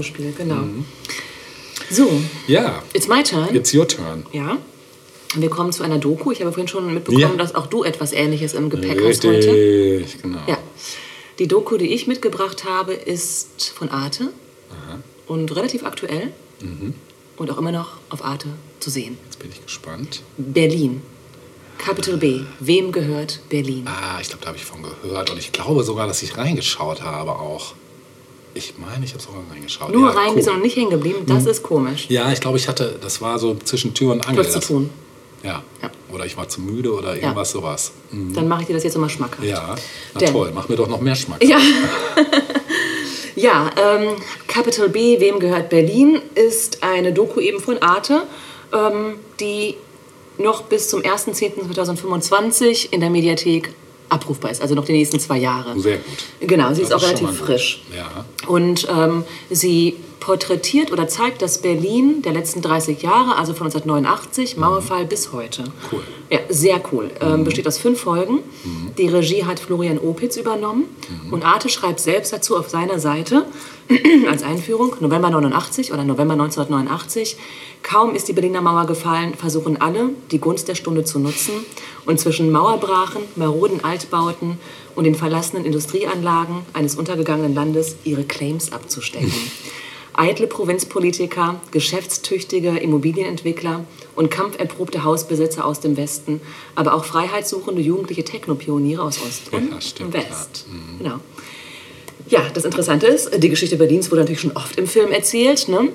Im Spiel. Genau. So, Ja, it's my turn. it's your turn. Ja. Wir kommen zu einer Doku. Ich habe vorhin schon mitbekommen, Ja. dass auch du etwas Ähnliches im Gepäck hast heute. Richtig, genau. Ja. Die Doku, die ich mitgebracht habe, ist von Arte und relativ aktuell und auch immer noch auf Arte zu sehen. Jetzt bin ich gespannt. Berlin. Capital B. Wem gehört Berlin? Ah, ich glaube, da habe ich von gehört und ich glaube sogar, dass ich reingeschaut habe auch. Ich meine, ich habe sogar reingeschaut. Nur ja, cool. wir sind noch nicht hängen geblieben. Das ist komisch. Ja, ich glaube, ich hatte, das war so zwischen Tür und Angel. Hast zu tun. Ja. Ja. Oder ich war zu müde oder irgendwas sowas. Mhm. Dann mache ich dir das jetzt immer schmackhaft. Ja, na Denn- toll, mach mir doch noch mehr Schmack. Ja. ja, ähm, Capital B, wem gehört Berlin, ist eine Doku eben von Arte, ähm, die noch bis zum 1.10.2025 in der Mediathek abrufbar ist, also noch die nächsten zwei Jahre. Sehr gut. Genau, sie Das ist auch relativ frisch. Ja. Und ähm, sie porträtiert oder zeigt das Berlin der letzten 30 Jahre, also von 1989, Mauerfall bis heute. Cool. Ja, sehr cool. Ähm, besteht aus fünf Folgen. Die Regie hat Florian Opitz übernommen. Und Arte schreibt selbst dazu auf seiner Seite als Einführung, November 89 oder November 1989, kaum ist die Berliner Mauer gefallen, versuchen alle, die Gunst der Stunde zu nutzen und zwischen Mauerbrachen, maroden Altbauten und den verlassenen Industrieanlagen eines untergegangenen Landes ihre Claims abzustecken. Eitle Provinzpolitiker, geschäftstüchtige Immobilienentwickler und kampferprobte Hausbesitzer aus dem Westen, aber auch freiheitssuchende jugendliche Technopioniere aus Ost und Ja, stimmt, West. Genau. Ja, das Interessante ist, die Geschichte Berlins wurde natürlich schon oft im Film erzählt, ne?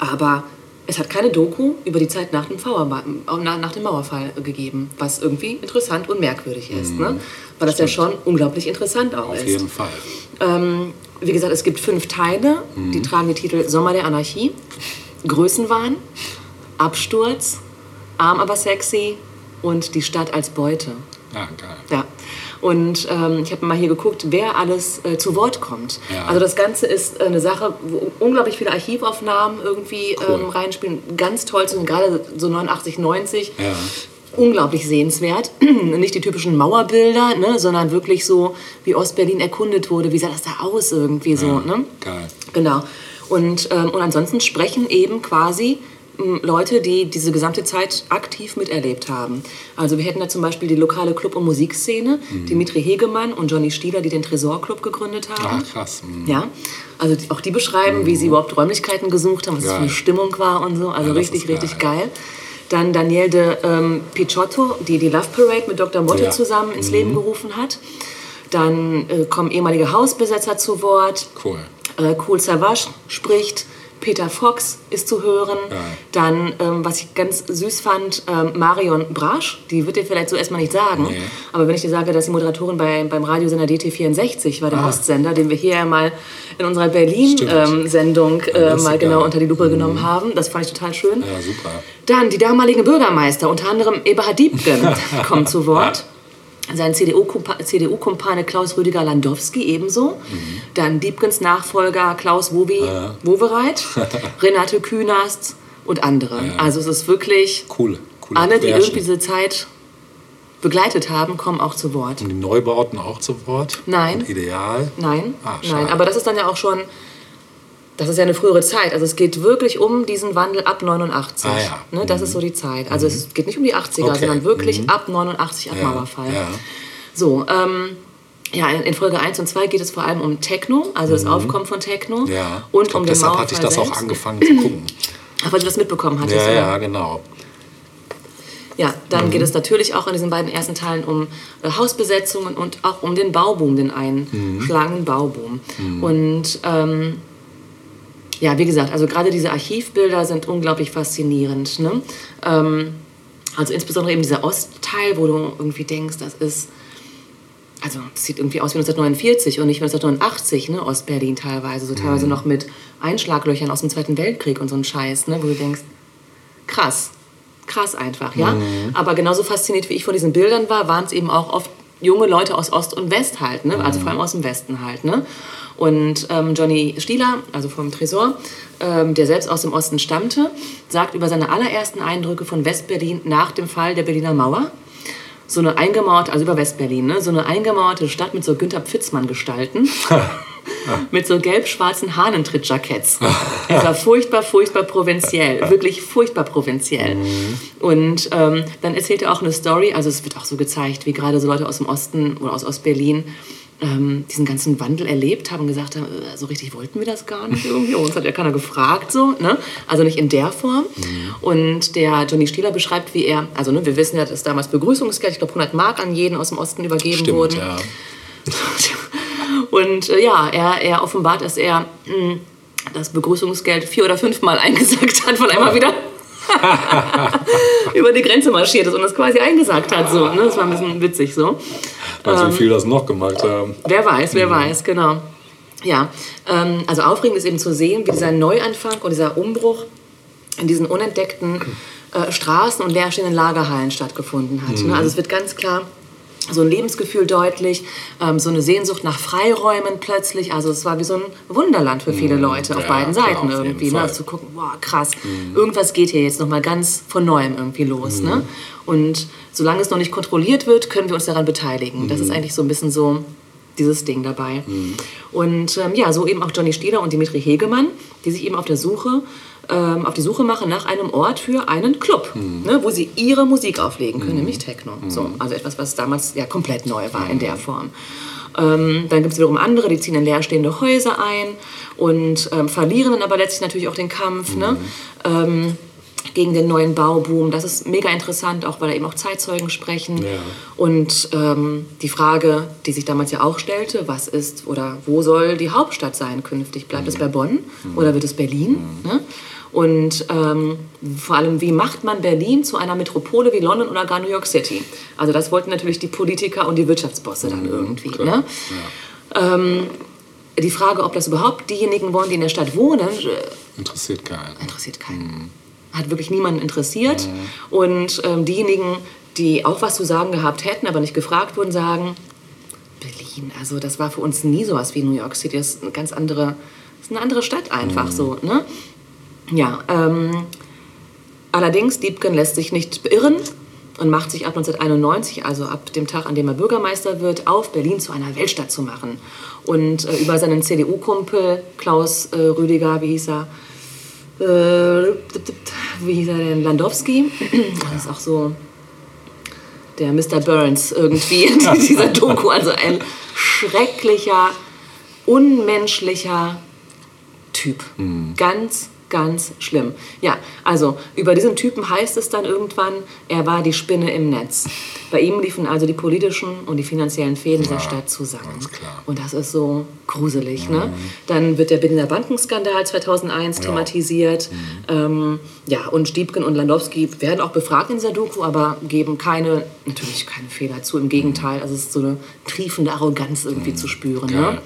aber es hat keine Doku über die Zeit nach dem, nach, dem Mauerfall gegeben, was irgendwie interessant und merkwürdig ist. Ne? Weil das ja schon unglaublich interessant auch Auf ist. jeden Fall. Ähm, wie gesagt, es gibt fünf Teile, die tragen die Titel Sommer der Anarchie, Größenwahn, Absturz, Arm aber sexy und Die Stadt als Beute. Ja, geil. Ja. Und ähm, ich habe mal hier geguckt, wer alles äh, zu Wort kommt. Ja. Also das Ganze ist äh, eine Sache, wo unglaublich viele Archivaufnahmen irgendwie Cool. ähm, reinspielen. Ganz toll, sehen, gerade so 89, 90. Ja. Unglaublich sehenswert. Nicht die typischen Mauerbilder, ne, sondern wirklich so, wie Ostberlin erkundet wurde. Wie sah das da aus irgendwie so. Ja, Ne? Geil. Genau. Und, ähm, und ansonsten sprechen eben quasi Leute, die diese gesamte Zeit aktiv miterlebt haben. Also wir hätten da zum Beispiel die lokale Club- und Musikszene, Mhm. Dimitri Hegemann und Johnny Stieler, die den Tresor-Club gegründet haben. Ah, krass. Mhm. Ja, also auch die beschreiben, wie sie überhaupt Räumlichkeiten gesucht haben, was es für eine Geil. Stimmung war und so. Also Ja, richtig, ist richtig geil. geil. Dann Danielle de ähm, Picciotto, die die Love Parade mit Dr. Motte Ja. zusammen ins Leben gerufen hat. Dann äh, kommen ehemalige Hausbesetzer zu Wort. Cool. Äh, cool Savage spricht. Peter Fox ist zu hören. Geil. Dann, ähm, was ich ganz süß fand, ähm, Marion Brasch. Die wird dir vielleicht so erstmal nicht sagen. Nee. Aber wenn ich dir sage, dass sie Moderatorin bei, beim Radiosender DT64 war, dem Ah. Ostsender, den wir hier ja mal in unserer. Berlin-Sendung äh, das ist mal geil. genau unter die Lupe genommen haben. Das fand ich total schön. Ja, super. Dann die damaligen Bürgermeister, unter anderem Eberhard Diebken, kommen zu Wort. Sein CDU-Kumpa- CDU-Kumpane Klaus Rüdiger Landowski ebenso. Dann Diebkens Nachfolger Klaus Wobi, Wowereit, Renate Künast und andere. Also es ist wirklich, Cool. Coole alle, die irgendwie diese Zeit begleitet haben, kommen auch zu Wort. Und die Neubauten auch zu Wort? Nein. Und Ideal? Nein, Ah, nein, aber das ist dann ja auch schon, das ist ja eine frühere Zeit. Also es geht wirklich um diesen Wandel ab 89. Ah, ja. ne, das ist so die Zeit. Also es geht nicht um die 80er, Okay. sondern wirklich ab 89, ab Ja, Mauerfall. ja. So, ähm, ja, in Folge 1 und 2 geht es vor allem um Techno, also das Aufkommen von Techno. Mhm. Ja. Und glaub, um den deshalb Mauerfall hatte ich das auch angefangen zu gucken. Ach, weil du das mitbekommen hattest. Ja, ja, genau. Ja, dann Mhm. geht es natürlich auch in diesen beiden ersten Teilen um äh, Hausbesetzungen und auch um den Bauboom, den einschlagenden Bauboom. Und ähm, ja, wie gesagt, also gerade diese Archivbilder sind unglaublich faszinierend. Ne? Ähm, also insbesondere eben dieser Ostteil, wo du irgendwie denkst, das ist, also es sieht irgendwie aus wie 1949 und nicht wie 1989, ne? Ostberlin teilweise, so teilweise noch mit Einschlaglöchern aus dem Zweiten Weltkrieg und so ein Scheiß, ne? wo du denkst, krass, krass einfach, ja. Aber genauso fasziniert wie ich von diesen Bildern war, waren es eben auch oft junge Leute aus Ost und West halt, ne? also vor allem aus dem Westen halt. Ne? Und ähm, Johnny Stieler, also vom Tresor, ähm, der selbst aus dem Osten stammte, sagt über seine allerersten Eindrücke von Westberlin nach dem Fall der Berliner Mauer, so eine eingemauerte, also über Westberlin, ne? so eine eingemauerte Stadt mit so Günther Pfitzmann gestalten. mit so gelb-schwarzen Hahnentritt-Jacketts. Es war furchtbar, furchtbar provinziell. Wirklich furchtbar provinziell. Und ähm, dann erzählt er auch eine Story, also es wird auch so gezeigt, wie gerade so Leute aus dem Osten oder aus Ostberlin ähm, diesen ganzen Wandel erlebt haben und gesagt haben, äh, so richtig wollten wir das gar nicht irgendwie. Uns hat ja keiner gefragt so, ne? Also nicht in der Form. Und der Johnny Stieler beschreibt, wie er, also ne, wir wissen ja, dass damals Begrüßungsgeld, ich glaube 100 Mark an jeden aus dem Osten übergeben Stimmt, wurden. ja. Und äh, ja, er, er offenbart, dass er mh, das Begrüßungsgeld vier oder fünfmal eingesagt hat, weil er mal wieder über die Grenze marschiert ist und das quasi eingesagt hat. So, ne? Das war ein bisschen witzig so. Also Ähm. wie viel das noch gemacht haben. Wer weiß, wer weiß, genau. Ja, ähm, also aufregend ist eben zu sehen, wie dieser Neuanfang und dieser Umbruch in diesen unentdeckten äh, Straßen und leerstehenden Lagerhallen stattgefunden hat. Ne? Also es wird ganz klar so ein Lebensgefühl deutlich, ähm, so eine Sehnsucht nach Freiräumen plötzlich. Also es war wie so ein Wunderland für viele Leute auf ja, beiden klar, Seiten auf irgendwie. Ne? Zu gucken, wow, krass, irgendwas geht hier jetzt nochmal ganz von Neuem irgendwie los. Ne? Und solange es noch nicht kontrolliert wird, können wir uns daran beteiligen. Das ist eigentlich so ein bisschen so dieses Ding dabei. Und ähm, ja, so eben auch Johnny Stieler und Dimitri Hegemann, die sich eben auf der Suche ähm, auf die Suche machen nach einem Ort für einen Club, ne, wo sie ihre Musik auflegen können, nämlich Techno. So, also etwas, was damals ja komplett neu war in der Form. Ähm, dann gibt es wiederum andere, die ziehen in leerstehende Häuser ein und ähm, verlieren dann aber letztlich natürlich auch den Kampf. Ne? Ähm, gegen den neuen Bauboom. Das ist mega interessant, auch weil da eben auch Zeitzeugen sprechen. Ja. Und ähm, die Frage, die sich damals ja auch stellte, was ist oder wo soll die Hauptstadt sein künftig? Bleibt es bei Bonn oder wird es Berlin? Ne? Und ähm, vor allem, wie macht man Berlin zu einer Metropole wie London oder gar New York City? Also das wollten natürlich die Politiker und die Wirtschaftsbosse dann irgendwie. Ne? Ähm, die Frage, ob das überhaupt diejenigen wollen, die in der Stadt wohnen, äh, Interessiert keinen. interessiert keinen. Hat wirklich niemanden interessiert. Und ähm, diejenigen, die auch was zu sagen gehabt hätten, aber nicht gefragt wurden, sagen, Berlin, also das war für uns nie sowas wie New York City. Das ist eine ganz andere, ist eine andere Stadt einfach so. Ne? Ja, ähm, allerdings, Diebken lässt sich nicht beirren und macht sich ab 1991, also ab dem Tag, an dem er Bürgermeister wird, auf, Berlin zu einer Weltstadt zu machen. Und äh, über seinen CDU-Kumpel Klaus äh, Rüdiger, wie hieß er, äh, wie hieß er denn, Landowski, das ist auch so der Mr. Burns irgendwie in dieser Doku, also ein schrecklicher, unmenschlicher Typ. Ganz, ganz schlimm. Ja, also über diesen Typen heißt es dann irgendwann, er war die Spinne im Netz. Bei ihm liefen also die politischen und die finanziellen Fäden dieser Stadt zusammen. Und das ist so gruselig. Ne? Dann wird der Berliner Bankenskandal 2001 thematisiert. Ähm, ja, und Stiebken und Landowski werden auch befragt in dieser Doku, aber geben keine, natürlich keine Fehler zu. Im Gegenteil, also es ist so eine triefende Arroganz irgendwie zu spüren. Ne?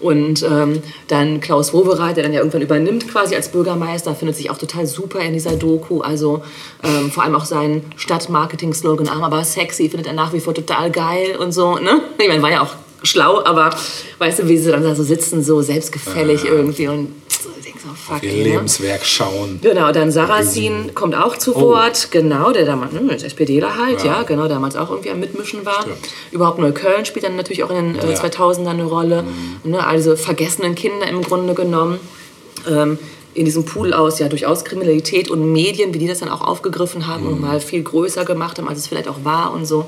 Und ähm, dann Klaus Wowereit, der dann ja irgendwann übernimmt quasi als Bürgermeister, findet sich auch total super in dieser Doku. Also ähm, vor allem auch seinen Stadtmarketing-Slogan, aber sexy, findet er nach wie vor total geil und so. Ne? Ich meine, war ja auch schlau, aber weißt du, wie sie dann da so sitzen, so selbstgefällig irgendwie und ich so, fuck, Ihr ey, ne? Lebenswerk schauen. Genau, dann Sarrazin kommt auch zu Wort, genau, der damals, ne, als SPDler halt, ja. Oh. Ja. genau, damals auch irgendwie am Mitmischen war. Stimmt. Überhaupt Neukölln spielt dann natürlich auch in den äh, Ja. Mhm. 2000ern eine Rolle. Ne, also vergessenen Kinder im Grunde genommen. Ähm, in diesem Pool aus ja durchaus Kriminalität und Medien, wie die das dann auch aufgegriffen haben Mhm. und mal viel größer gemacht haben, als es vielleicht auch war und so.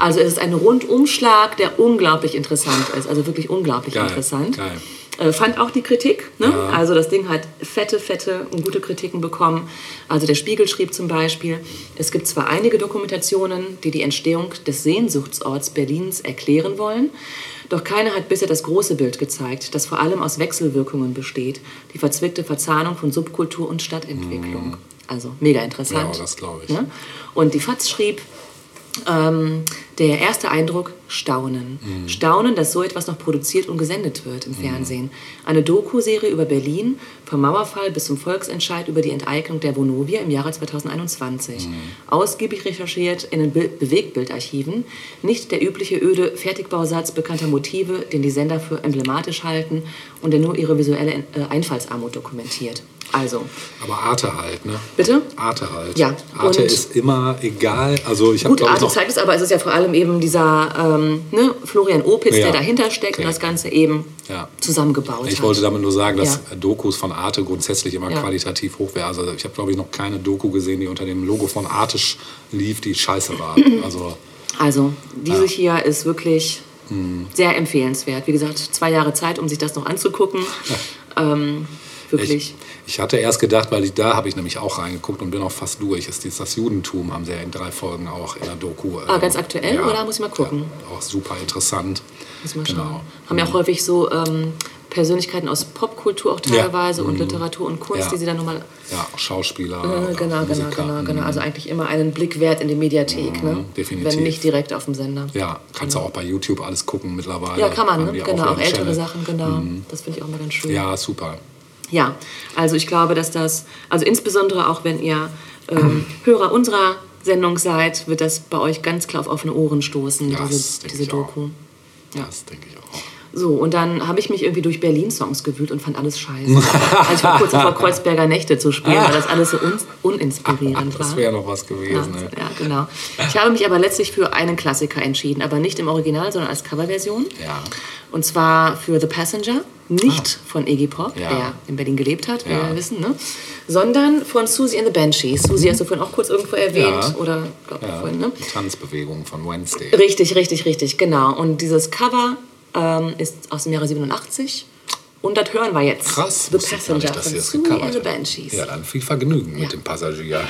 Also es ist ein Rundumschlag, der unglaublich interessant ist, also wirklich unglaublich Geil, interessant. geil. Äh, fand auch die Kritik. Ne? Ja. Also das Ding hat fette, fette und gute Kritiken bekommen. Also der Spiegel schrieb zum Beispiel, es gibt zwar einige Dokumentationen, die die Entstehung des Sehnsuchtsorts Berlins erklären wollen, doch keine hat bisher das große Bild gezeigt, das vor allem aus Wechselwirkungen besteht, die verzwickte Verzahnung von Subkultur und Stadtentwicklung. Also mega interessant. Mhm. Ja, das glaub ich. Ne? Und die FAZ schrieb, ähm, der erste Eindruck, Staunen. Mhm. Staunen, dass so etwas noch produziert und gesendet wird im Fernsehen. Eine Doku-Serie über Berlin, vom Mauerfall bis zum Volksentscheid über die Enteignung der Vonovia im Jahre 2021. Mhm. Ausgiebig recherchiert in den Be Bewegtbildarchiven. Nicht der übliche öde Fertigbausatz bekannter Motive, den die Sender für emblematisch halten und der nur ihre visuelle äh, Einfallsarmut dokumentiert. Also, Aber Arte halt, ne? bitte? Arte halt. Ja, Arte und- ist immer egal. Also ich habe Gut, Arte zeigt es, aber es ist ja vor allem eben dieser ähm, ne, Florian Opitz, Ja. der dahinter steckt Okay. und das Ganze eben Ja. zusammengebaut Ich hat. wollte damit nur sagen, dass Ja. Dokus von Arte grundsätzlich immer Ja. qualitativ hochwertig Also ich habe, glaube ich, noch keine Doku gesehen, die unter dem Logo von Arte lief, die scheiße war. Also Also, diese Ja. hier ist wirklich sehr empfehlenswert. Wie gesagt, zwei Jahre Zeit, um sich das noch anzugucken. ähm, wirklich. ich, ich hatte erst gedacht, weil ich, da habe ich nämlich auch reingeguckt und bin auch fast durch. Ist dieses, das Judentum haben sie ja in drei Folgen auch in der Doku. Ah, ähm, ganz aktuell, oder? Muss ich mal gucken. Ja, auch super interessant. Muss mal Genau. schauen. Haben ja auch häufig so ähm, Persönlichkeiten aus Popkultur auch Ja. teilweise und Literatur und Kunst, Ja. die sie dann nochmal. Ja, Schauspieler. Äh, genau, genau, genau, genau. Mhm. Also eigentlich immer einen Blick wert in die Mediathek, ne? definitiv. Wenn nicht direkt auf dem Sender. Ja, kannst du auch bei YouTube alles gucken mittlerweile. Ja, kann man, ne? Genau, auch ältere. Sachen, genau. Das finde ich auch mal ganz schön. Ja, super. Ja, also ich glaube, dass das, also insbesondere auch wenn ihr ähm, Hörer unserer Sendung seid, wird das bei euch ganz klar auf offene Ohren stoßen, Das diese, diese auch. Doku. Ja. Das denke ich auch. So, und dann habe ich mich irgendwie durch Berlin-Songs gewühlt und fand alles scheiße. also ich war kurz davor, Kreuzberger Nächte zu spielen, weil das alles so un uninspirierend war. Das wäre noch was gewesen. Ja, ja, genau. Ich habe mich aber letztlich für einen Klassiker entschieden, aber nicht im Original, sondern als Coverversion. Ja. Und zwar für The Passenger, nicht von Iggy Pop, Ja. der in Berlin gelebt hat, wie Ja. wir wissen, ne? sondern von Susie and the Banshees. Susie hast du vorhin auch kurz irgendwo erwähnt, oder glaub, vorhin, ne? die Tanzbewegung von Wednesday. Richtig, richtig, richtig, genau. Und dieses Cover ähm, ist aus dem Jahre 87 und das hören wir jetzt. Krass, The Passenger von das gecovert and the. Banshees. Ja, dann viel Vergnügen Ja. mit dem Passagier.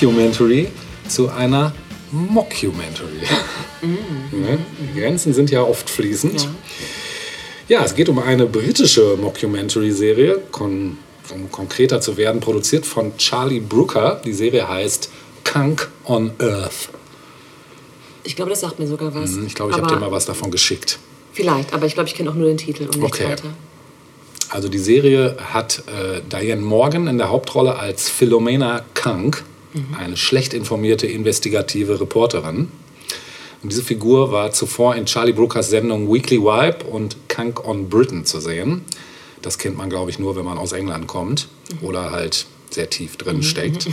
Documentary zu einer Mockumentary. Ne? Die Grenzen sind ja oft fließend. Ja. es geht um eine britische Mockumentary-Serie, um konkreter zu werden, produziert von Charlie Brooker. Die Serie heißt Kunk on Earth. Ich glaube, das sagt mir sogar was. Ich glaube, ich habe dir mal was davon geschickt. Vielleicht, aber ich glaube, ich kenne auch nur den Titel und nichts Okay. weiter. Also die Serie hat äh, Diane Morgan in der Hauptrolle als Philomena Kunk, eine schlecht informierte investigative Reporterin. Und diese Figur war zuvor in Charlie Brookers Sendung Weekly Vibe und Kunk on Britain zu sehen. Das kennt man, glaube ich, nur, wenn man aus England kommt oder halt sehr tief drin steckt.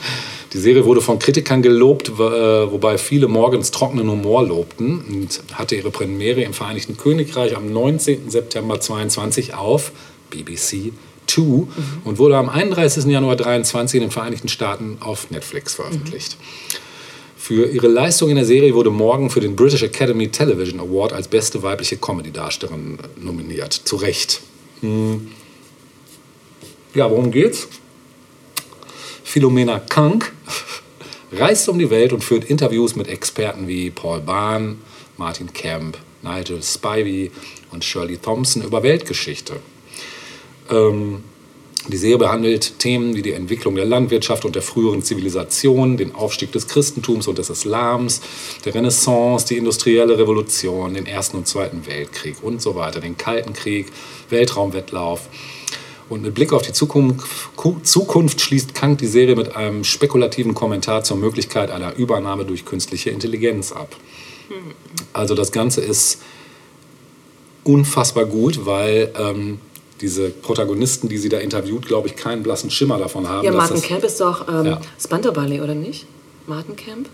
Die Serie wurde von Kritikern gelobt, äh, wobei viele Morgans trockenen Humor lobten und hatte ihre Premiere im Vereinigten Königreich am 19. September 22 auf BBC 2 und wurde am 31. Januar 23 in den Vereinigten Staaten auf Netflix veröffentlicht. Für ihre Leistung in der Serie wurde Morgan für den British Academy Television Award als beste weibliche Comedy-Darstellerin nominiert. Zu Recht. Hm. Ja, worum geht's? Philomena Kunk reist um die Welt und führt Interviews mit Experten wie Paul Bahn, Martin Kemp, Nigel Spivey und Shirley Thompson über Weltgeschichte. Ähm, die Serie behandelt Themen wie die Entwicklung der Landwirtschaft und der früheren Zivilisation, den Aufstieg des Christentums und des Islams, der Renaissance, die industrielle Revolution, den Ersten und Zweiten Weltkrieg und so weiter, den Kalten Krieg, Weltraumwettlauf. Und mit Blick auf die Zukunft, Ku- Zukunft schließt Kant die Serie mit einem spekulativen Kommentar zur Möglichkeit einer Übernahme durch künstliche Intelligenz ab. Also das Ganze ist unfassbar gut, weil ähm, diese Protagonisten, die sie da interviewt, glaube ich, keinen blassen Schimmer davon haben. Ja, Martin das- Camp ist doch ähm, Ja. Spandau Ballet, oder nicht? Martin Camp?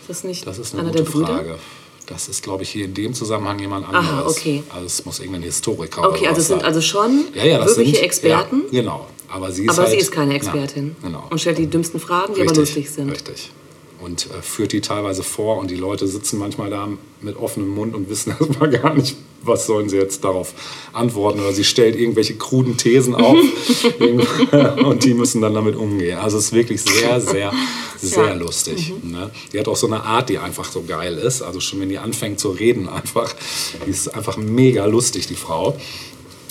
Ist das nicht Das ist eine einer gute der Brüder? Frage. Das ist, glaube ich, hier in dem Zusammenhang jemand anderes. Aha, okay. Also es muss irgendein Historiker oder Okay, also es sind sein. also schon ja, ja, das wirkliche sind, Experten, Ja, genau. Aber sie ist, aber halt, sie ist keine Expertin. Ja, genau. Und stellt die dümmsten Fragen, die aber lustig sind. Richtig. Und äh, führt die teilweise vor und die Leute sitzen manchmal da mit offenem Mund und wissen erstmal gar nicht, was sollen sie jetzt darauf antworten. Oder sie stellt irgendwelche kruden Thesen auf und die müssen dann damit umgehen. Also es ist wirklich sehr, sehr, sehr Ja. lustig. Ne? Die hat auch so eine Art, die einfach so geil ist. Also schon wenn die anfängt zu reden einfach, die ist einfach mega lustig, die Frau.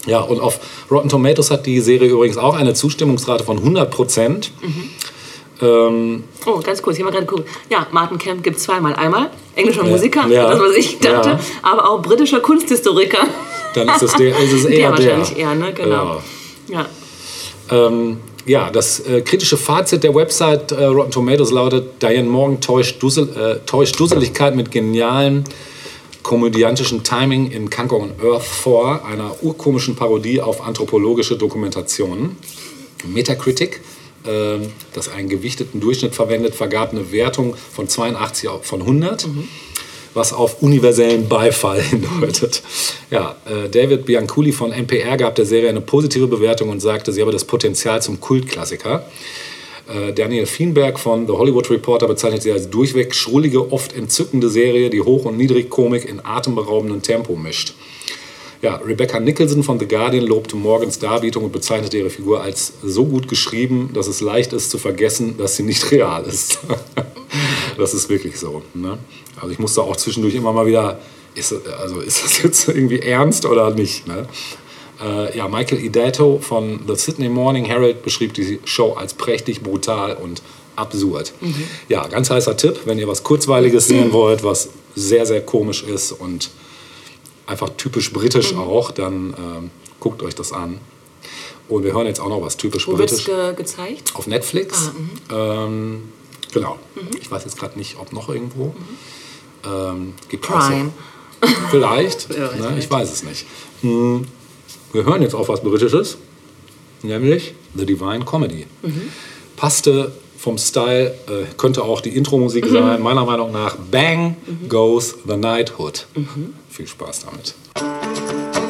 Ja, und auf Rotten Tomatoes hat die Serie übrigens auch eine Zustimmungsrate von 100 Prozent. Ähm, Oh, ganz kurz, ich habe mal gerade geguckt. Ja, Martin Kemp gibt zweimal. Einmal englischer. Musiker, Ja. das was ich dachte, Ja. aber auch britischer Kunsthistoriker. dann ist es, der, ist es Der eher der. wahrscheinlich eher, ne? Genau. Ja. Ja. Ähm, das äh, kritische Fazit der Website äh, Rotten Tomatoes lautet, Diane Morgan täuscht, Dussel, äh, täuscht Dusseligkeit mit genialen komödiantischen Timing in Kanker on Earth vor, einer urkomischen Parodie auf anthropologische Dokumentationen. Metacritic, das einen gewichteten Durchschnitt verwendet, vergab eine Wertung von 82 auf- von 100, was auf universellen Beifall hindeutet. Ja, äh, David Bianculi von NPR gab der Serie eine positive Bewertung und sagte, sie habe das Potenzial zum Kultklassiker. Äh, Daniel Fienberg von The Hollywood Reporter bezeichnet sie als durchweg schrullige, oft entzückende Serie, die Hoch- und Niedrigkomik in atemberaubendem Tempo mischt. Ja, Rebecca Nicholson von The Guardian lobte Morgans Darbietung und bezeichnete ihre Figur als so gut geschrieben, dass es leicht ist zu vergessen, dass sie nicht real ist. das ist wirklich so. Ne? Also ich musste auch zwischendurch immer mal wieder, ist, also ist das jetzt irgendwie ernst oder nicht? Ne? Äh, ja, Michael Idato von The Sydney Morning Herald beschrieb die Show als prächtig, brutal und absurd. Ja, ganz heißer Tipp, wenn ihr was Kurzweiliges sehen wollt, was sehr, sehr komisch ist und einfach typisch britisch auch, dann ähm, guckt euch das an. Und wir hören jetzt auch noch was typisch Wo britisch ge gezeigt? auf Netflix. Ah, ähm, genau. Mhm. Ich weiß jetzt gerade nicht, ob noch irgendwo. Ähm, gibt auch so- Prime. Vielleicht. Ja, ne? Ich weiß es nicht. Hm, Wir hören jetzt auf was Britisches, nämlich The Divine Comedy. Mhm. Passte vom Style, äh, könnte auch die Intro-Musik Mhm. sein, meiner Meinung nach. Bang goes the Knighthood. Mhm. Viel Spaß damit.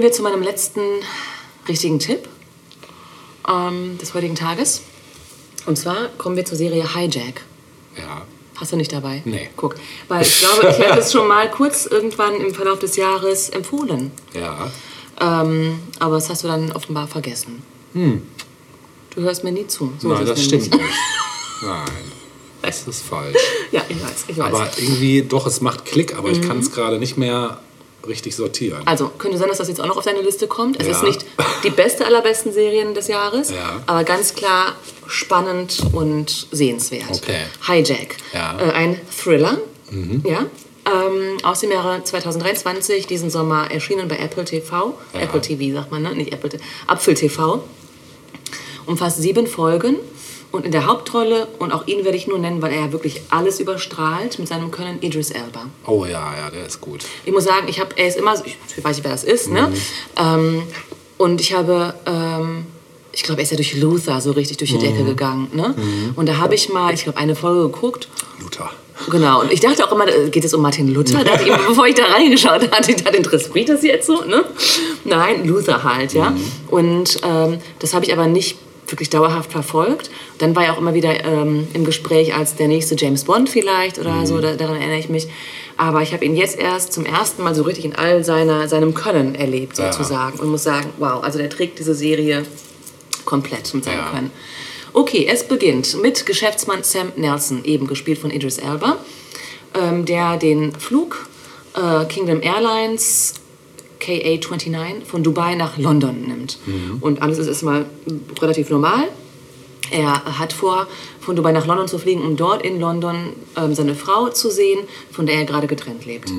Kommen wir zu meinem letzten richtigen Tipp ähm, des heutigen Tages. Und zwar kommen wir zur Serie Hijack. Ja. Hast du nicht dabei? Nee. Guck. Weil ich glaube, ich hatte es schon mal kurz irgendwann im Verlauf des Jahres empfohlen. Ja. Ähm, aber das hast du dann offenbar vergessen. Du hörst mir nie zu. So Hm. Nein, das stimmt nicht. Nein. Das ist falsch. Ja, ich weiß, ich weiß. Aber irgendwie, doch, es macht Klick, aber ich kann Mhm. es gerade nicht mehr richtig sortieren. Also, könnte sein, dass das jetzt auch noch auf deine Liste kommt. Es Ja. ist nicht die beste aller besten Serien des Jahres, Ja. aber ganz klar spannend und sehenswert. Okay. Hijack. Ja. Mhm. Äh, ein Thriller, ja, ähm, aus dem Jahre 2023, diesen Sommer erschienen bei Apple TV. Apple TV sagt man, ne? nicht Apple TV. Apfel TV. Umfasst sieben Folgen. Und in der Hauptrolle, und auch ihn werde ich nur nennen, weil er ja wirklich alles überstrahlt mit seinem Können, Idris Elba. Oh ja, ja, der ist gut. Ich muss sagen, ich habe, er ist immer, ich weiß nicht, wer das ist, ne? Mhm. Ähm, und ich habe, ähm, ich glaube, er ist ja durch Luther so richtig durch die Mhm. Decke gegangen, ne? Und da habe ich mal, ich glaube, eine Folge geguckt. Luther. Genau, und ich dachte auch immer, geht es um Martin Luther? Da ich, bevor ich da reingeschaut hatte, ich dachte, interessiert mich das jetzt so, ne? Nein, Luther halt, ja. Und ähm, das habe ich aber nicht wirklich dauerhaft verfolgt. Dann war er auch immer wieder ähm, im Gespräch als der nächste James Bond vielleicht oder so, da, daran erinnere ich mich. Aber ich habe ihn jetzt erst zum ersten Mal so richtig in all seiner, seinem Können erlebt, Ja. sozusagen. Und muss sagen, wow, also der trägt diese Serie komplett mit seinem Ja. Können. Okay, es beginnt mit Geschäftsmann Sam Nelson, eben gespielt von Idris Elba, ähm, der den Flug äh, Kingdom Airlines KA-29 von Dubai nach London nimmt. Und alles ist erstmal relativ normal. Er hat vor, von Dubai nach London zu fliegen, um dort in London ähm, seine Frau zu sehen, von der er gerade getrennt lebt.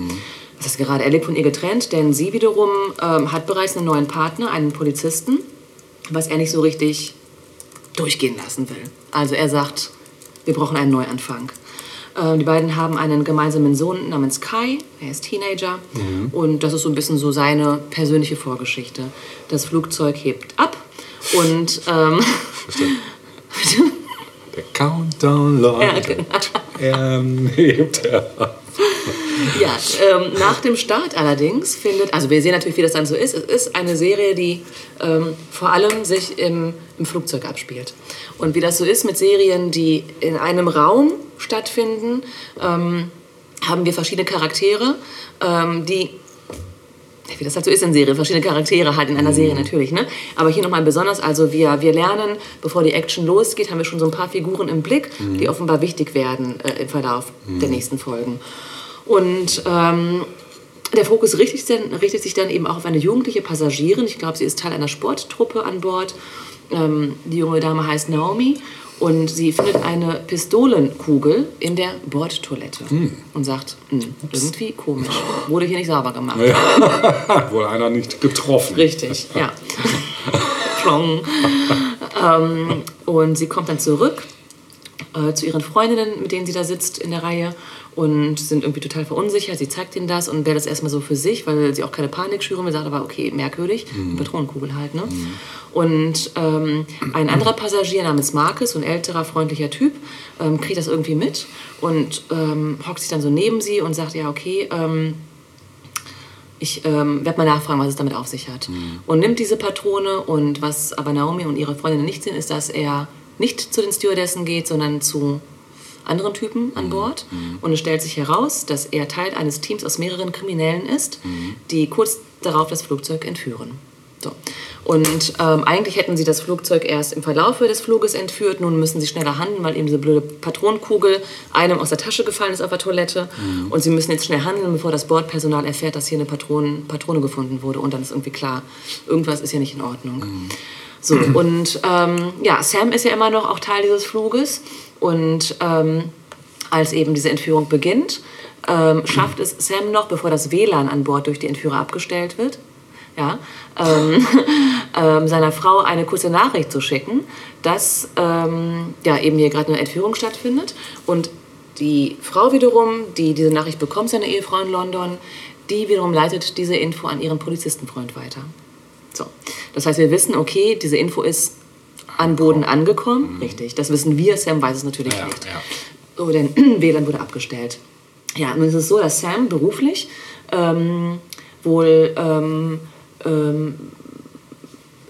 Das ist gerade, er lebt von ihr getrennt, denn sie wiederum ähm, hat bereits einen neuen Partner, einen Polizisten, was er nicht so richtig durchgehen lassen will. Also er sagt, wir brauchen einen Neuanfang. Ähm, die beiden haben einen gemeinsamen Sohn namens Kai, er ist Teenager und das ist so ein bisschen so seine persönliche Vorgeschichte. Das Flugzeug hebt ab und ähm, Der Countdown läuft. Ja, genau. Ähm, hebt er ab. Ja, ähm, nach dem Start allerdings findet, also wir sehen natürlich, wie das dann so ist. Es ist eine Serie, die ähm, vor allem sich im, im Flugzeug abspielt. Und wie das so ist mit Serien, die in einem Raum stattfinden, ähm, haben wir verschiedene Charaktere, ähm, die wie das halt so ist in Serien, verschiedene Charaktere halt in einer Serie natürlich, ne? Aber hier nochmal besonders, also wir, wir lernen, bevor die Action losgeht, haben wir schon so ein paar Figuren im Blick, die offenbar wichtig werden äh, im Verlauf der nächsten Folgen. Und ähm, der Fokus richtet sich, dann, richtet sich dann eben auch auf eine jugendliche Passagierin. Ich glaube, sie ist Teil einer Sporttruppe an Bord. Ähm, die junge Dame heißt Naomi und sie findet eine Pistolenkugel in der Bordtoilette und sagt, "Hm, irgendwie komisch, wurde hier nicht sauber gemacht. Wohl einer nicht getroffen. Richtig, ja. Ähm, und sie kommt dann zurück äh, zu ihren Freundinnen, mit denen sie da sitzt in der Reihe und sind irgendwie total verunsichert. Sie zeigt ihnen das und wäre das erstmal so für sich, weil sie auch keine Panik schüren will. Sagt aber, okay, merkwürdig, Patronenkugel halt. Ne? Und ähm, ein anderer Passagier namens Marcus, so ein älterer, freundlicher Typ, ähm, kriegt das irgendwie mit und ähm, hockt sich dann so neben sie und sagt, ja, okay, ähm, ich ähm, werde mal nachfragen, was es damit auf sich hat. Und nimmt diese Patrone und was aber Naomi und ihre Freundinnen nicht sehen, ist, dass er nicht zu den Stewardessen geht, sondern zu anderen Typen an Bord. Und es stellt sich heraus, dass er Teil eines Teams aus mehreren Kriminellen ist, die kurz darauf das Flugzeug entführen. So. Und ähm, eigentlich hätten sie das Flugzeug erst im Verlauf des Fluges entführt. Nun müssen sie schneller handeln, weil eben diese blöde Patronenkugel einem aus der Tasche gefallen ist auf der Toilette. Und sie müssen jetzt schnell handeln, bevor das Bordpersonal erfährt, dass hier eine Patronen, Patrone gefunden wurde. Und dann ist irgendwie klar, irgendwas ist ja nicht in Ordnung. So, und ähm, ja, Sam ist ja immer noch auch Teil dieses Fluges. Und ähm, als eben diese Entführung beginnt, ähm, schafft es Sam noch, bevor das WLAN an Bord durch die Entführer abgestellt wird, ja, ähm, ähm, seiner Frau eine kurze Nachricht zu schicken, dass ähm, ja, eben hier gerade eine Entführung stattfindet. Und die Frau wiederum, die diese Nachricht bekommt, seine Ehefrau in London, die wiederum leitet diese Info an ihren Polizistenfreund weiter. So. Das heißt, wir wissen, okay, diese Info ist an Boden angekommen. Richtig, das wissen wir. Sam weiß es natürlich Ja, nicht. ja. So, denn WLAN wurde abgestellt. Ja, nun ist es so, dass Sam beruflich ähm, wohl ähm, ähm,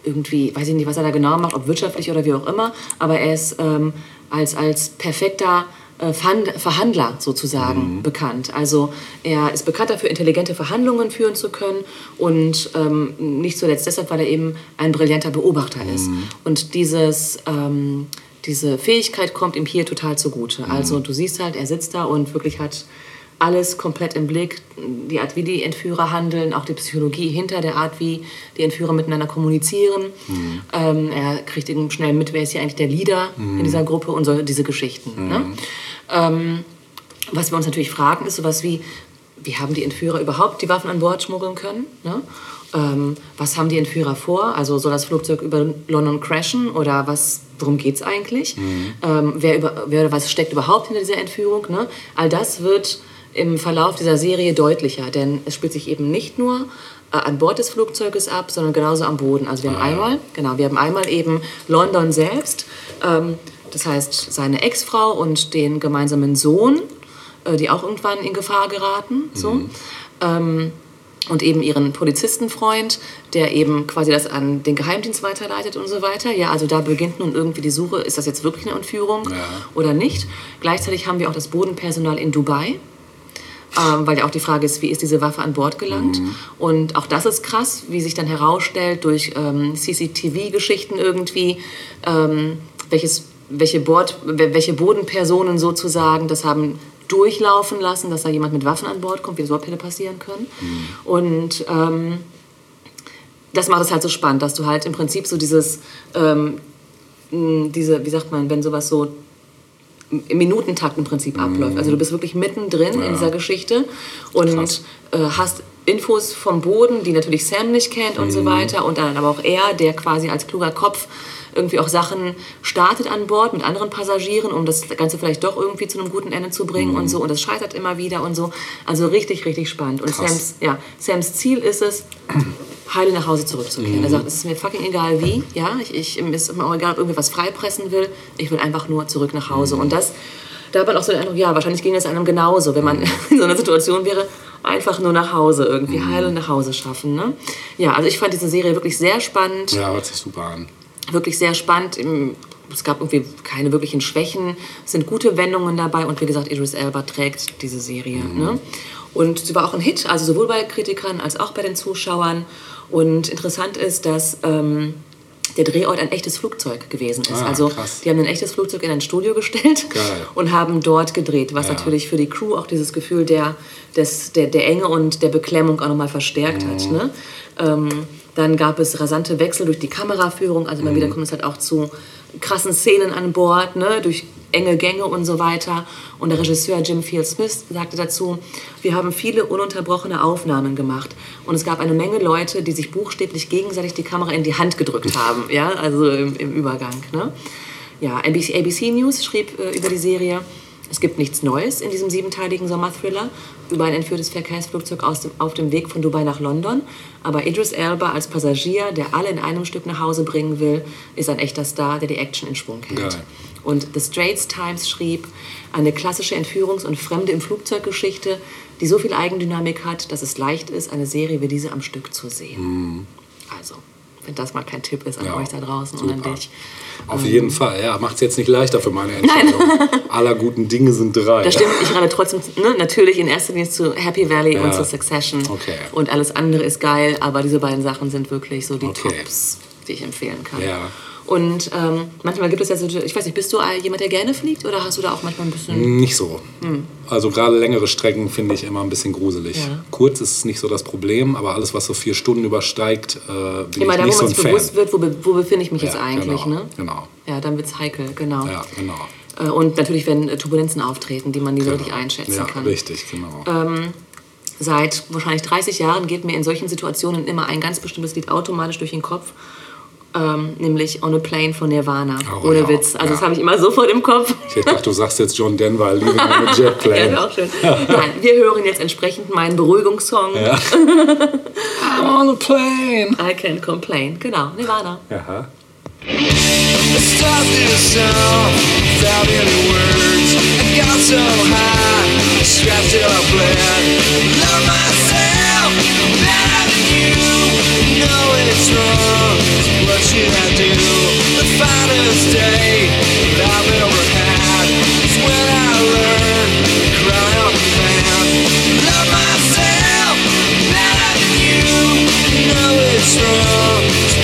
irgendwie, weiß ich nicht, was er da genau macht, ob wirtschaftlich oder wie auch immer, aber er ist ähm, als, als perfekter Verhandler sozusagen bekannt. Also er ist bekannt dafür, intelligente Verhandlungen führen zu können und ähm, nicht zuletzt deshalb, weil er eben ein brillanter Beobachter ist. Und dieses, ähm, diese Fähigkeit kommt ihm hier total zugute. Also du siehst halt, er sitzt da und wirklich hat alles komplett im Blick. Die Art, wie die Entführer handeln, auch die Psychologie hinter der Art, wie die Entführer miteinander kommunizieren. Ähm, er kriegt eben schnell mit, wer ist hier eigentlich der Leader in dieser Gruppe und so diese Geschichten. Ne? Ähm, was wir uns natürlich fragen, ist sowas wie, wie haben die Entführer überhaupt die Waffen an Bord schmuggeln können? Ne? Ähm, was haben die Entführer vor? Also soll das Flugzeug über London crashen oder was, worum geht es eigentlich? Ähm, wer, über, wer was steckt überhaupt hinter dieser Entführung? Ne? All das wird im Verlauf dieser Serie deutlicher, denn es spielt sich eben nicht nur äh, an Bord des Flugzeuges ab, sondern genauso am Boden. Also wir haben einmal, genau, wir haben einmal eben London selbst, ähm, das heißt seine Ex-Frau und den gemeinsamen Sohn, äh, die auch irgendwann in Gefahr geraten, so. Ähm, und eben ihren Polizistenfreund, der eben quasi das an den Geheimdienst weiterleitet und so weiter. Ja, also da beginnt nun irgendwie die Suche, ist das jetzt wirklich eine Entführung oder nicht. Gleichzeitig haben wir auch das Bodenpersonal in Dubai, ähm, weil ja auch die Frage ist, wie ist diese Waffe an Bord gelangt. Und auch das ist krass, wie sich dann herausstellt durch ähm, CCTV-Geschichten irgendwie, ähm, welches, welche, Bord, welche Bodenpersonen sozusagen das haben durchlaufen lassen, dass da jemand mit Waffen an Bord kommt, wie das überhaupt hätte passieren können. Und ähm, das macht es halt so spannend, dass du halt im Prinzip so dieses ähm, diese, wie sagt man, wenn sowas so im Minutentakt im Prinzip abläuft. Also du bist wirklich mittendrin Mhm. Ja. in dieser Geschichte und Krass. äh, hast Infos vom Boden, die natürlich Sam nicht kennt und Mhm. so weiter. Und dann aber auch er, der quasi als kluger Kopf irgendwie auch Sachen startet an Bord mit anderen Passagieren, um das Ganze vielleicht doch irgendwie zu einem guten Ende zu bringen Mhm. und so. Und das scheitert immer wieder und so. Also richtig, richtig spannend. Und. Sams, ja, Sams Ziel ist es, heile nach Hause zurückzukehren. Mhm. Er sagt, es ist mir fucking egal wie, ja, ich, ich, mir ist mir auch egal, ob irgendwas freipressen will, ich will einfach nur zurück nach Hause. Mhm. Und das, da hat man auch so den Eindruck, ja, wahrscheinlich ging es einem genauso, wenn man Mhm. in so einer Situation wäre, einfach nur nach Hause irgendwie, heile nach Hause schaffen. Ne? Ja, also ich fand diese Serie wirklich sehr spannend Ja, hört sich super an. Wirklich sehr spannend. Es gab irgendwie keine wirklichen Schwächen. Es sind gute Wendungen dabei und wie gesagt, Idris Elba trägt diese Serie. Ne? Und sie war auch ein Hit, also sowohl bei Kritikern als auch bei den Zuschauern. Und interessant ist, dass ähm, der Drehort ein echtes Flugzeug gewesen ist. Ah, also krass. die haben ein echtes Flugzeug in ein Studio gestellt Geil. und haben dort gedreht, was Ja. natürlich für die Crew auch dieses Gefühl der, des, der, der Enge und der Beklemmung auch nochmal verstärkt hat. Mhm. Ne? Ähm, dann gab es rasante Wechsel durch die Kameraführung, also wieder Mhm. kommt es halt auch zu krassen Szenen an Bord, ne? durch enge Gänge und so weiter. Und der Regisseur Jim Field Smith sagte dazu, wir haben viele ununterbrochene Aufnahmen gemacht und es gab eine Menge Leute, die sich buchstäblich gegenseitig die Kamera in die Hand gedrückt haben, ja, also im, im Übergang. Ne? Ja, ABC, ABC News schrieb äh, über die Serie, es gibt nichts Neues in diesem siebenteiligen Sommerthriller über ein entführtes Verkehrsflugzeug aus dem, auf dem Weg von Dubai nach London. Aber Idris Elba als Passagier, der alle in einem Stück nach Hause bringen will, ist ein echter Star, der die Action in Schwung hält. Geil. Und The Straits Times schrieb, eine klassische Entführungs- und Fremde im Flugzeuggeschichte, die so viel Eigendynamik hat, dass es leicht ist, eine Serie wie diese am Stück zu sehen. Also, wenn das mal kein Tipp ist an. Ja, euch da draußen und super. an dich. Auf jeden Fall. Ja, macht es jetzt nicht leichter für meine Entscheidung. Aller guten Dinge sind drei. Das stimmt, ich rate trotzdem ne, natürlich in erster Linie zu Happy Valley und Ja. zu Succession. Okay. Und alles andere ist geil, aber diese beiden Sachen sind wirklich so die Okay. Tops, die ich empfehlen kann. Ja. Und ähm, manchmal gibt es ja so, ich weiß nicht, bist du jemand, der gerne fliegt oder hast du da auch manchmal ein bisschen. Nicht so. Also gerade längere Strecken finde ich immer ein bisschen gruselig. Hm. Ja. Kurz ist nicht so das Problem, aber alles, was so vier Stunden übersteigt, äh, bin Immer ich da, nicht wo so man ein sich Fan. bewusst wird, wo, be- wo befinde ich mich jetzt Ja, eigentlich, genau, ne? genau. Ja, dann wird es heikel, genau. Ja, genau. Äh, Und natürlich, wenn äh, Turbulenzen auftreten, die man nie so richtig einschätzen ja, kann. richtig, genau. Seit wahrscheinlich 30 Jahren geht mir in solchen Situationen immer ein ganz bestimmtes Lied automatisch durch den Kopf. Ähm, nämlich On a Plane von Nirvana. Oh, Ohne ja, Witz. Also, ja. das habe ich immer sofort im Kopf. Ich dachte, du sagst jetzt John Denver, Leaving on a Jet Ja, Plane. wäre auch schön. Nein, wir hören jetzt entsprechend meinen Beruhigungssong. Ja. I'm on a plane. I can't complain. Genau, Nirvana. Aha. Stop this song without any words. I got so high, strapped till I bled. Love myself Know it's wrong. What should I do? The finest day that I've ever had is when I learned to cry on command. Love myself better than you. Know it's wrong.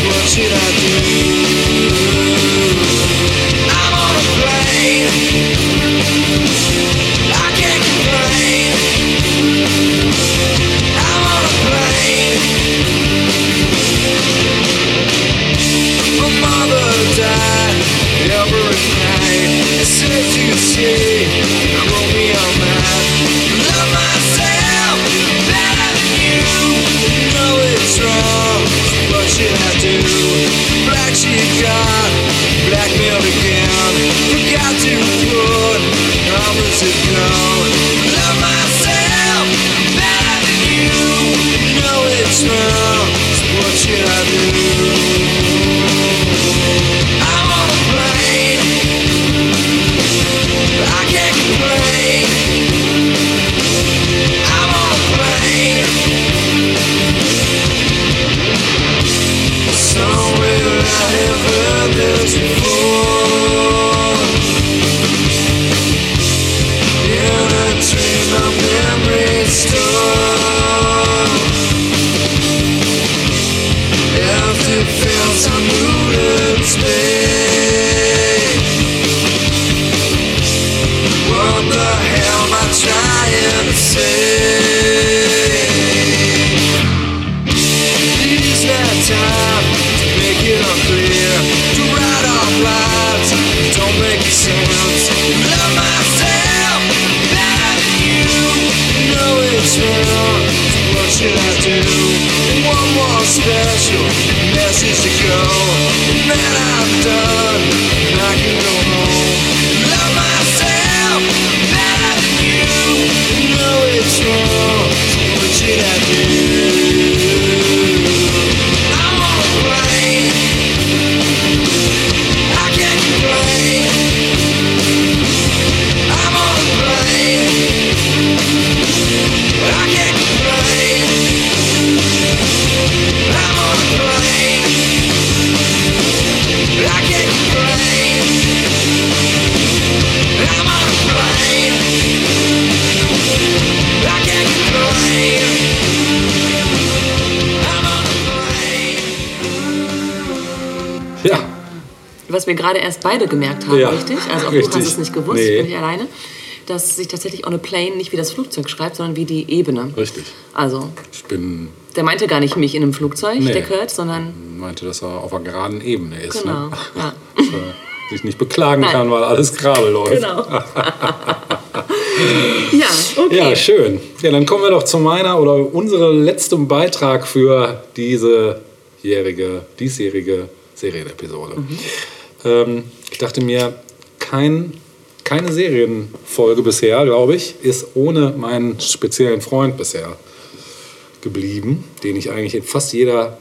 What should I do? Blackmailed again. Forgot to put numbers to gone. To go. And then I'm done. And I can wir gerade erst beide gemerkt haben, Ja, richtig? Also auch du richtig. hast es nicht gewusst, Nee. bin ich alleine. Dass sich tatsächlich on a plane nicht wie das Flugzeug schreibt, sondern wie die Ebene. richtig. Also, Ich bin, der meinte gar nicht mich in einem Flugzeug, Nee. der Kurt, sondern meinte, dass er auf einer geraden Ebene ist. genau. Ne? Ja. Dass er sich nicht beklagen Nein. kann, weil alles gerade läuft. Genau. ja, okay. Ja, schön. Ja, dann kommen wir doch zu meiner oder unserem letzten Beitrag für diese jährige, diesjährige Serienepisode. Ähm, ich dachte mir, kein, keine Serienfolge bisher, glaube ich, ist ohne meinen speziellen Freund bisher geblieben, den ich eigentlich in fast jeder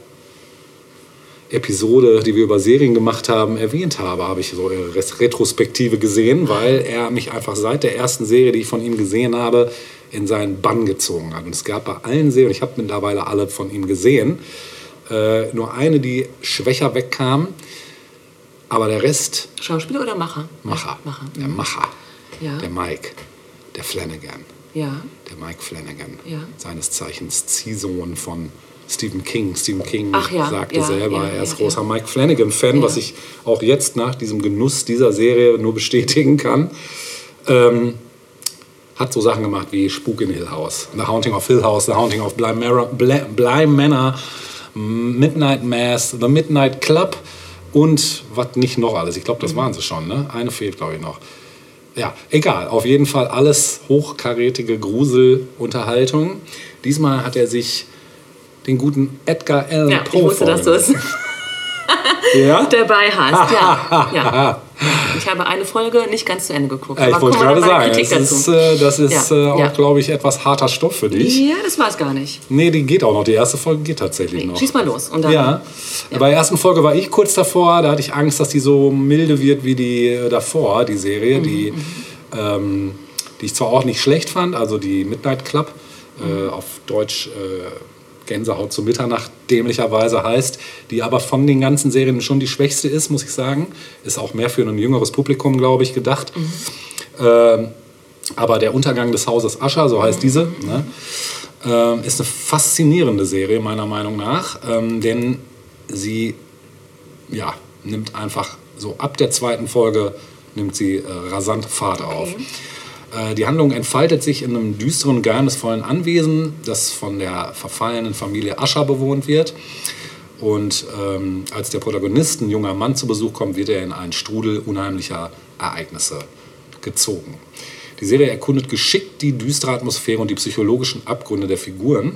Episode, die wir über Serien gemacht haben, erwähnt habe, habe ich so eine Retrospektive gesehen, weil er mich einfach seit der ersten Serie, die ich von ihm gesehen habe, in seinen Bann gezogen hat. Und es gab bei allen Serien, ich habe mittlerweile alle von ihm gesehen, äh, nur eine, die schwächer wegkam, aber der Rest Schauspieler oder Macher? Macher. Macher. Der Macher. Ja. Der Mike. Der Flanagan. Ja. Der Mike Flanagan. Ja. Seines Zeichens Ziehsohn von Stephen King. Stephen King ja, sagte ja, selber, ja, er ist großer. Mike Flanagan-Fan, was ich auch jetzt nach diesem Genuss dieser Serie nur bestätigen kann. Ähm, hat so Sachen gemacht wie Spuk in Hill House, The Haunting of Hill House, The Haunting of Bly, Manor, Bly, Bly Manor, Midnight Mass, The Midnight Club und was nicht noch alles. Ich glaube, das waren sie schon. Ne? Eine fehlt, glaube ich, noch. Ja, egal. Auf jeden Fall alles hochkarätige Gruselunterhaltung. Diesmal hat er sich den guten Edgar Allan Ja, ich Poe wusste, dass du es. Ja? dabei hast. Ja. ja. Ich habe eine Folge nicht ganz zu Ende geguckt. Ja, ich wollte gerade sagen, Kritik das ist, äh, das ist Ja, äh, auch, ja. glaube ich, etwas harter Stoff für dich. Ja, das war es gar nicht. Nee, die geht auch noch. Die erste Folge geht tatsächlich noch. Schieß mal los. Und dann, Ja. Bei der ersten Folge war ich kurz davor, da hatte ich Angst, dass die so milde wird wie die äh, davor, die Serie, die, ähm, die ich zwar auch nicht schlecht fand, also die Midnight Club, äh, auf Deutsch äh, Gänsehaut zu Mitternacht dämlicherweise heißt, die aber von den ganzen Serien schon die schwächste ist, muss ich sagen. Ist auch mehr für ein jüngeres Publikum, glaube ich, gedacht. Ähm, aber der Untergang des Hauses Ascher, so heißt diese, ne, ähm, ist eine faszinierende Serie meiner Meinung nach, ähm, denn sie ja, nimmt einfach so ab der zweiten Folge nimmt sie äh, rasant Fahrt auf. Äh, die Handlung entfaltet sich in einem düsteren, geheimnisvollen Anwesen, das von der verfallenen Familie Ascher bewohnt wird. Und ähm, als der Protagonist, ein junger Mann, zu Besuch kommt, wird er in einen Strudel unheimlicher Ereignisse gezogen. Die Serie erkundet geschickt die düstere Atmosphäre und die psychologischen Abgründe der Figuren.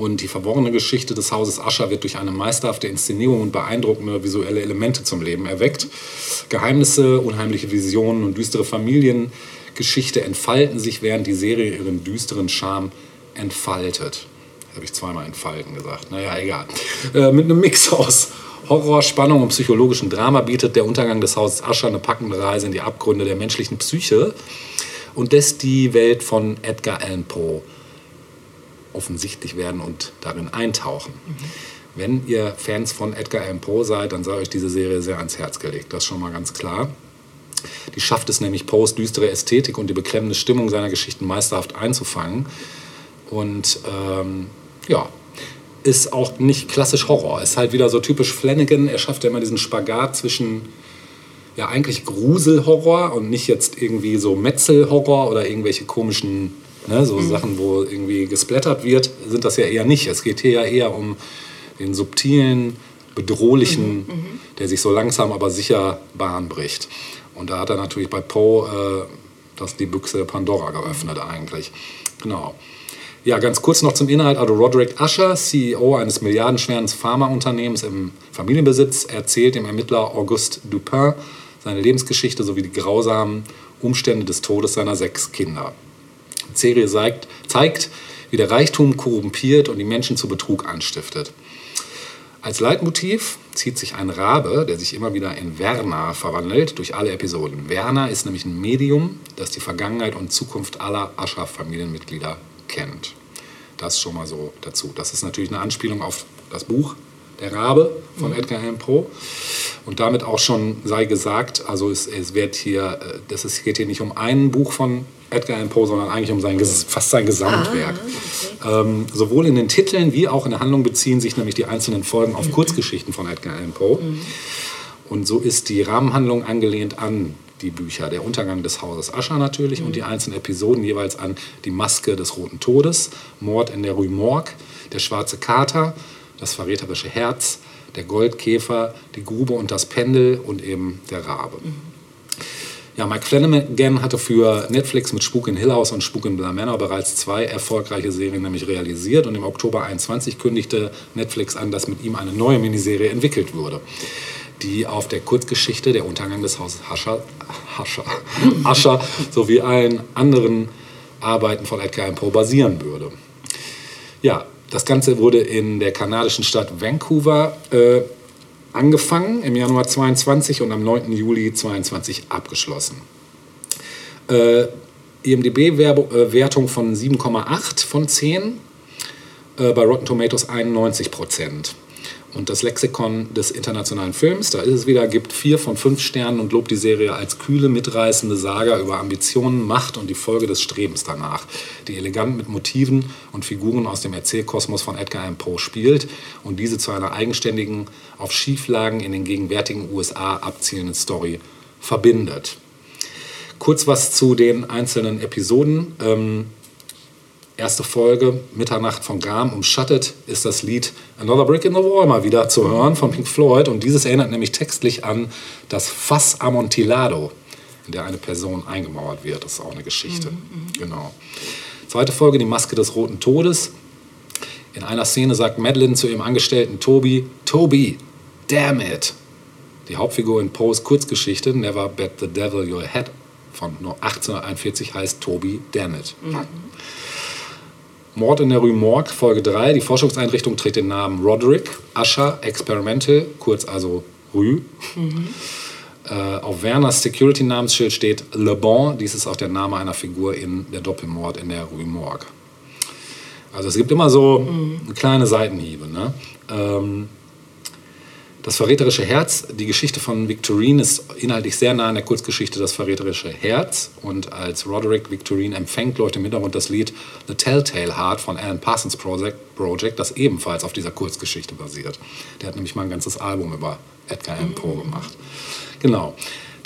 Und die verworrene Geschichte des Hauses Ascher wird durch eine meisterhafte Inszenierung und beeindruckende visuelle Elemente zum Leben erweckt. Geheimnisse, unheimliche Visionen und düstere Familiengeschichte entfalten sich, während die Serie ihren düsteren Charme entfaltet. Habe ich zweimal entfalten gesagt. Naja, egal. Äh, mit einem Mix aus Horror, Spannung und psychologischem Drama bietet der Untergang des Hauses Ascher eine packende Reise in die Abgründe der menschlichen Psyche und lässt die Welt von Edgar Allan Poe offensichtlich werden und darin eintauchen. Wenn ihr Fans von Edgar Allan Poe seid, dann sei euch diese Serie sehr ans Herz gelegt. Das ist schon mal ganz klar. Die schafft es nämlich, Poes düstere Ästhetik und die beklemmende Stimmung seiner Geschichten meisterhaft einzufangen. Und ähm, ja, ist auch nicht klassisch Horror. Ist halt wieder so typisch Flanagan. Er schafft ja immer diesen Spagat zwischen ja eigentlich Gruselhorror und nicht jetzt irgendwie so Metzelhorror oder irgendwelche komischen ne, so Sachen, wo irgendwie gesplattert wird, sind das ja eher nicht. Es geht hier ja eher um den subtilen, bedrohlichen, der sich so langsam aber sicher Bahn bricht. Und da hat er natürlich bei Poe äh, das die Büchse der Pandora geöffnet eigentlich. Genau. Ja, ganz kurz noch zum Inhalt. Also Roderick Usher, CEO eines milliardenschweren Pharmaunternehmens im Familienbesitz, erzählt dem Ermittler Auguste Dupin seine Lebensgeschichte sowie die grausamen Umstände des Todes seiner sechs Kinder. Die Serie zeigt, zeigt, wie der Reichtum korrumpiert und die Menschen zu Betrug anstiftet. Als Leitmotiv zieht sich ein Rabe, der sich immer wieder in Werner verwandelt, durch alle Episoden. Werner ist nämlich ein Medium, das die Vergangenheit und Zukunft aller Ascher-Familienmitglieder kennt. Das schon mal so dazu. Das ist natürlich eine Anspielung auf das Buch Der Rabe von Edgar Allan Poe. Und damit auch schon sei gesagt, also es, es wird hier, äh, das ist, geht hier nicht um ein Buch von Edgar Allan Poe, sondern eigentlich um sein, fast sein Gesamtwerk. Ähm, sowohl in den Titeln wie auch in der Handlung beziehen sich nämlich die einzelnen Folgen auf Kurzgeschichten von Edgar Allan Poe. Und so ist die Rahmenhandlung angelehnt an die Bücher Der Untergang des Hauses Ascher natürlich und die einzelnen Episoden jeweils an Die Maske des Roten Todes, Mord in der Rue Morgue, Der schwarze Kater, Das verräterische Herz, Der Goldkäfer, Die Grube und das Pendel und eben Der Rabe. Ja, Mike Flanagan hatte für Netflix mit Spuk in Hill House und Spuk in Bla Manor bereits zwei erfolgreiche Serien nämlich realisiert und im Oktober 21 kündigte Netflix an, dass mit ihm eine neue Miniserie entwickelt würde, die auf der Kurzgeschichte Der Untergang des Hauses Hascher, Hascher, Ascher sowie allen anderen Arbeiten von Edgar Allan Poe basieren würde. Ja, das Ganze wurde in der kanadischen Stadt Vancouver äh, angefangen im Januar 22 und am 9. Juli 22 abgeschlossen. Äh, IMDb-Wertung von 7,8 von 10, äh, bei Rotten Tomatoes 91 Prozent. Und das Lexikon des internationalen Films, da ist es wieder, gibt vier von fünf Sternen und lobt die Serie als kühle, mitreißende Saga über Ambitionen, Macht und die Folge des Strebens danach, die elegant mit Motiven und Figuren aus dem Erzählkosmos von Edgar Allan Poe spielt und diese zu einer eigenständigen, auf Schieflagen in den gegenwärtigen USA abzielenden Story verbindet. Kurz was zu den einzelnen Episoden. Ähm, erste Folge, Mitternacht von Gram umschattet, ist das Lied Another Brick in the Wall mal wieder zu hören von Pink Floyd. Und dieses erinnert nämlich textlich an das Fass Amontillado, in der eine Person eingemauert wird. Das ist auch eine Geschichte. Genau. Zweite Folge, die Maske des Roten Todes. In einer Szene sagt Madeline zu ihrem Angestellten Toby, Toby, damn it. Die Hauptfigur in Poes Kurzgeschichte Never Bet the Devil Your Head von 1841 heißt Toby Dammit. Mord in der Rue Morgue, Folge 3. Die Forschungseinrichtung trägt den Namen Roderick Usher Experimental, kurz also Rue. Äh, auf Werners Security-Namensschild steht Le Bon. Dies ist auch der Name einer Figur in der Doppelmord in der Rue Morgue. Also es gibt immer so kleine Seitenhiebe. Ne? Ähm, das verräterische Herz, die Geschichte von Victorine ist inhaltlich sehr nah an der Kurzgeschichte Das verräterische Herz. Und als Roderick Victorine empfängt, läuft im Hintergrund das Lied The Telltale Heart von Alan Parsons Project, das ebenfalls auf dieser Kurzgeschichte basiert. Der hat nämlich mal ein ganzes Album über Edgar Allan Poe gemacht. Genau.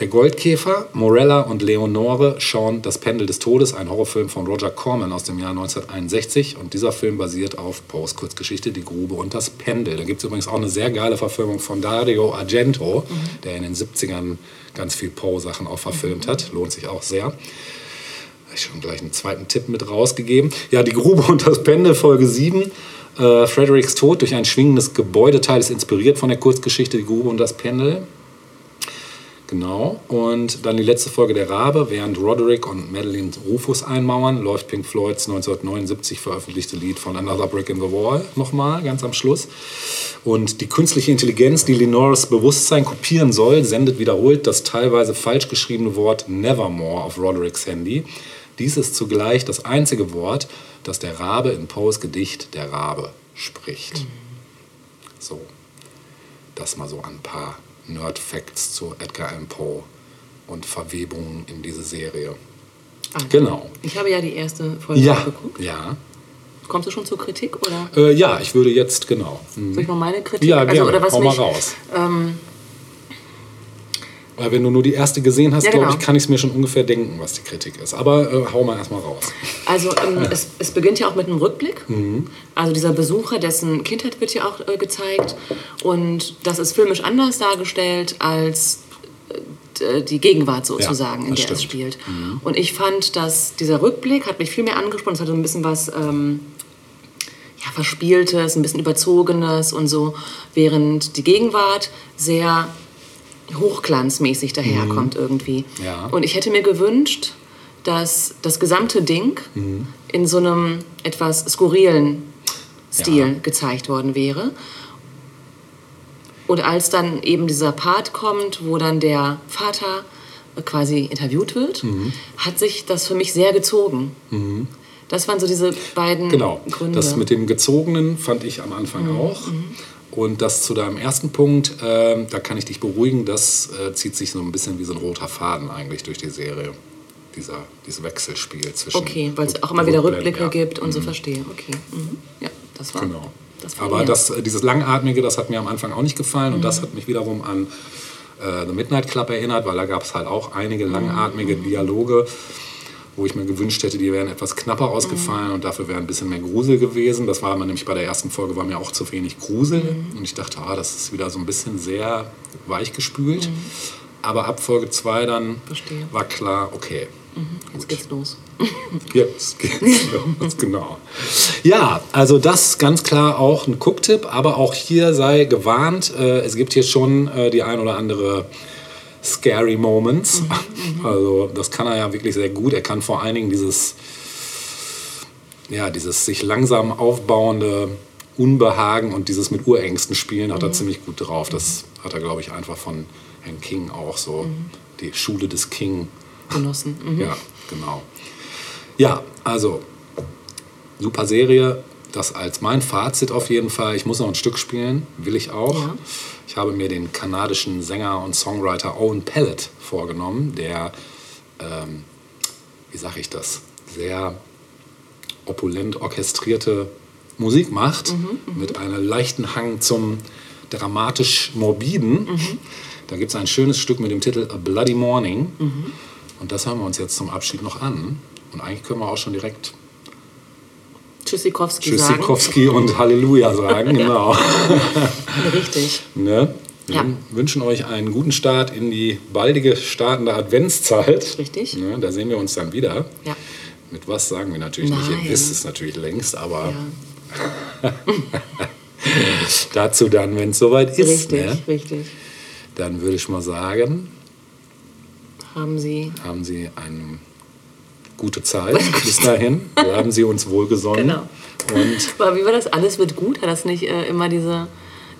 Der Goldkäfer, Morella und Leonore schauen Das Pendel des Todes, ein Horrorfilm von Roger Corman aus dem Jahr 1961. Und dieser Film basiert auf Poes Kurzgeschichte Die Grube und das Pendel. Da gibt es übrigens auch eine sehr geile Verfilmung von Dario Argento, der in den 70ern ganz viel Poe-Sachen auch verfilmt hat. Lohnt sich auch sehr. Habe ich schon gleich einen zweiten Tipp mit rausgegeben. Ja, Die Grube und das Pendel, Folge 7. Äh, Fredericks Tod durch ein schwingendes Gebäudeteil ist inspiriert von der Kurzgeschichte Die Grube und das Pendel. Genau. Und dann die letzte Folge der Rabe. Während Roderick und Madeline Rufus einmauern, läuft Pink Floyds 1979 veröffentlichte Lied von Another Brick in the Wall nochmal, ganz am Schluss. Und die künstliche Intelligenz, die Lenores Bewusstsein kopieren soll, sendet wiederholt das teilweise falsch geschriebene Wort Nevermore auf Rodericks Handy. Dies ist zugleich das einzige Wort, das der Rabe in Poes Gedicht Der Rabe spricht. So, das mal so ein paar Nerd-Facts zu Edgar Allan Poe und Verwebungen in diese Serie. Genau. Ich habe ja die erste Folge Ja, geguckt. ja. Kommst du schon zur Kritik oder Äh, ja, ich würde jetzt, genau. Hm. soll ich mal meine Kritik? Ja, gerne. oder was Hau mal mich, raus. Ähm, Weil wenn du nur die erste gesehen hast, Ja, glaube genau. ich, kann ich es mir schon ungefähr denken, was die Kritik ist. Aber äh, hau mal erstmal raus. Also ähm, es, es beginnt ja auch mit einem Rückblick. Mhm. Also dieser Besucher, dessen Kindheit wird ja auch äh, gezeigt. Und das ist filmisch anders dargestellt als äh, die Gegenwart sozusagen, Ja, in der es stimmt. Mhm. spielt. Und ich fand, dass dieser Rückblick hat mich viel mehr angesprochen. Es hatte so ein bisschen was ähm, ja, Verspieltes, ein bisschen Überzogenes und so. Während die Gegenwart sehr hochglanzmäßig daherkommt irgendwie. Mhm. Ja. Und ich hätte mir gewünscht, dass das gesamte Ding Mhm. in so einem etwas skurrilen Stil Ja. gezeigt worden wäre. Und als dann eben dieser Part kommt, wo dann der Vater quasi interviewt wird, Mhm. hat sich das für mich sehr gezogen. Das waren so diese beiden Genau. Gründe. Das mit dem Gezogenen fand ich am Anfang Mhm. auch. Und das zu deinem ersten Punkt, ähm, da kann ich dich beruhigen, das äh, zieht sich so ein bisschen wie so ein roter Faden eigentlich durch die Serie. Dieser, dieses Wechselspiel zwischen. okay, weil es auch immer wieder Rückblicke ja. gibt und so verstehe. Okay. Mhm. Ja, das war. Genau. Das war Aber das, äh, dieses Langatmige, das hat mir am Anfang auch nicht gefallen. Und das Mhm. hat mich wiederum an äh, The Midnight Club erinnert, weil da gab es halt auch Mhm. einige langatmige Dialoge, wo ich mir gewünscht hätte, die wären etwas knapper ausgefallen Mhm. und dafür wäre ein bisschen mehr Grusel gewesen. Das war mir nämlich bei der ersten Folge, war mir auch zu wenig Grusel. Mhm. Und ich dachte, ah, das ist wieder so ein bisschen sehr weich gespült. Mhm. Aber ab Folge 2 dann Verstehe. war klar, okay, Jetzt geht's los. Jetzt geht's los, genau. Ja, also das ganz klar auch ein Gucktipp, aber auch hier sei gewarnt, äh, es gibt hier schon äh, die ein oder andere scary Moments. Also das kann er ja wirklich sehr gut. Er kann vor allen Dingen dieses, ja, dieses sich langsam aufbauende Unbehagen und dieses mit Urängsten spielen hat er ziemlich gut drauf. Das hat er, glaube ich, einfach von Herrn King auch so, die Schule des King Genossen. Mhm. ja, genau. Ja, also super Serie. Das als mein Fazit auf jeden Fall. Ich muss noch ein Stück spielen, will ich auch. Ja. Ich habe mir den kanadischen Sänger und Songwriter Owen Pellet vorgenommen, der, ähm, wie sage ich das, sehr opulent orchestrierte Musik macht, mit einem leichten Hang zum dramatisch-morbiden. Da gibt es ein schönes Stück mit dem Titel A Bloody Morning. Und das hören wir uns jetzt zum Abschied noch an. Und eigentlich können wir auch schon direkt Tschüssikowski sagen. Tschüssikowski und Halleluja sagen. Genau. Richtig. Ne? Wir Ja. wünschen euch einen guten Start in die baldige startende Adventszeit. Richtig. Ne? Da sehen wir uns dann wieder. Ja. Mit was sagen wir natürlich nicht. Nein. Ihr wisst es natürlich längst, aber ja. dazu dann, wenn es soweit ist. Richtig, Ne? richtig. Dann würde ich mal sagen, Haben Sie. haben Sie eine gute Zeit bis dahin. Bleiben Sie uns wohlgesonnen. Genau. Und Aber wie war das? Alles wird gut? Hat das nicht äh, immer diese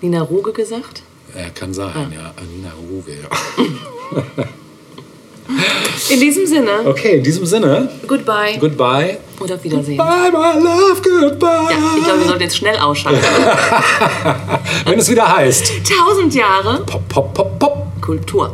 Nina Ruge gesagt? er kann sein, ja. Nina Ruge, ja. In diesem Sinne, Okay, in diesem Sinne, goodbye goodbye. und auf Wiedersehen. Bye, my love, goodbye. Ja, ich glaube, wir sollten jetzt schnell ausschalten. Wenn es wieder heißt. Tausend Jahre Pop, pop, pop, pop. Kultur.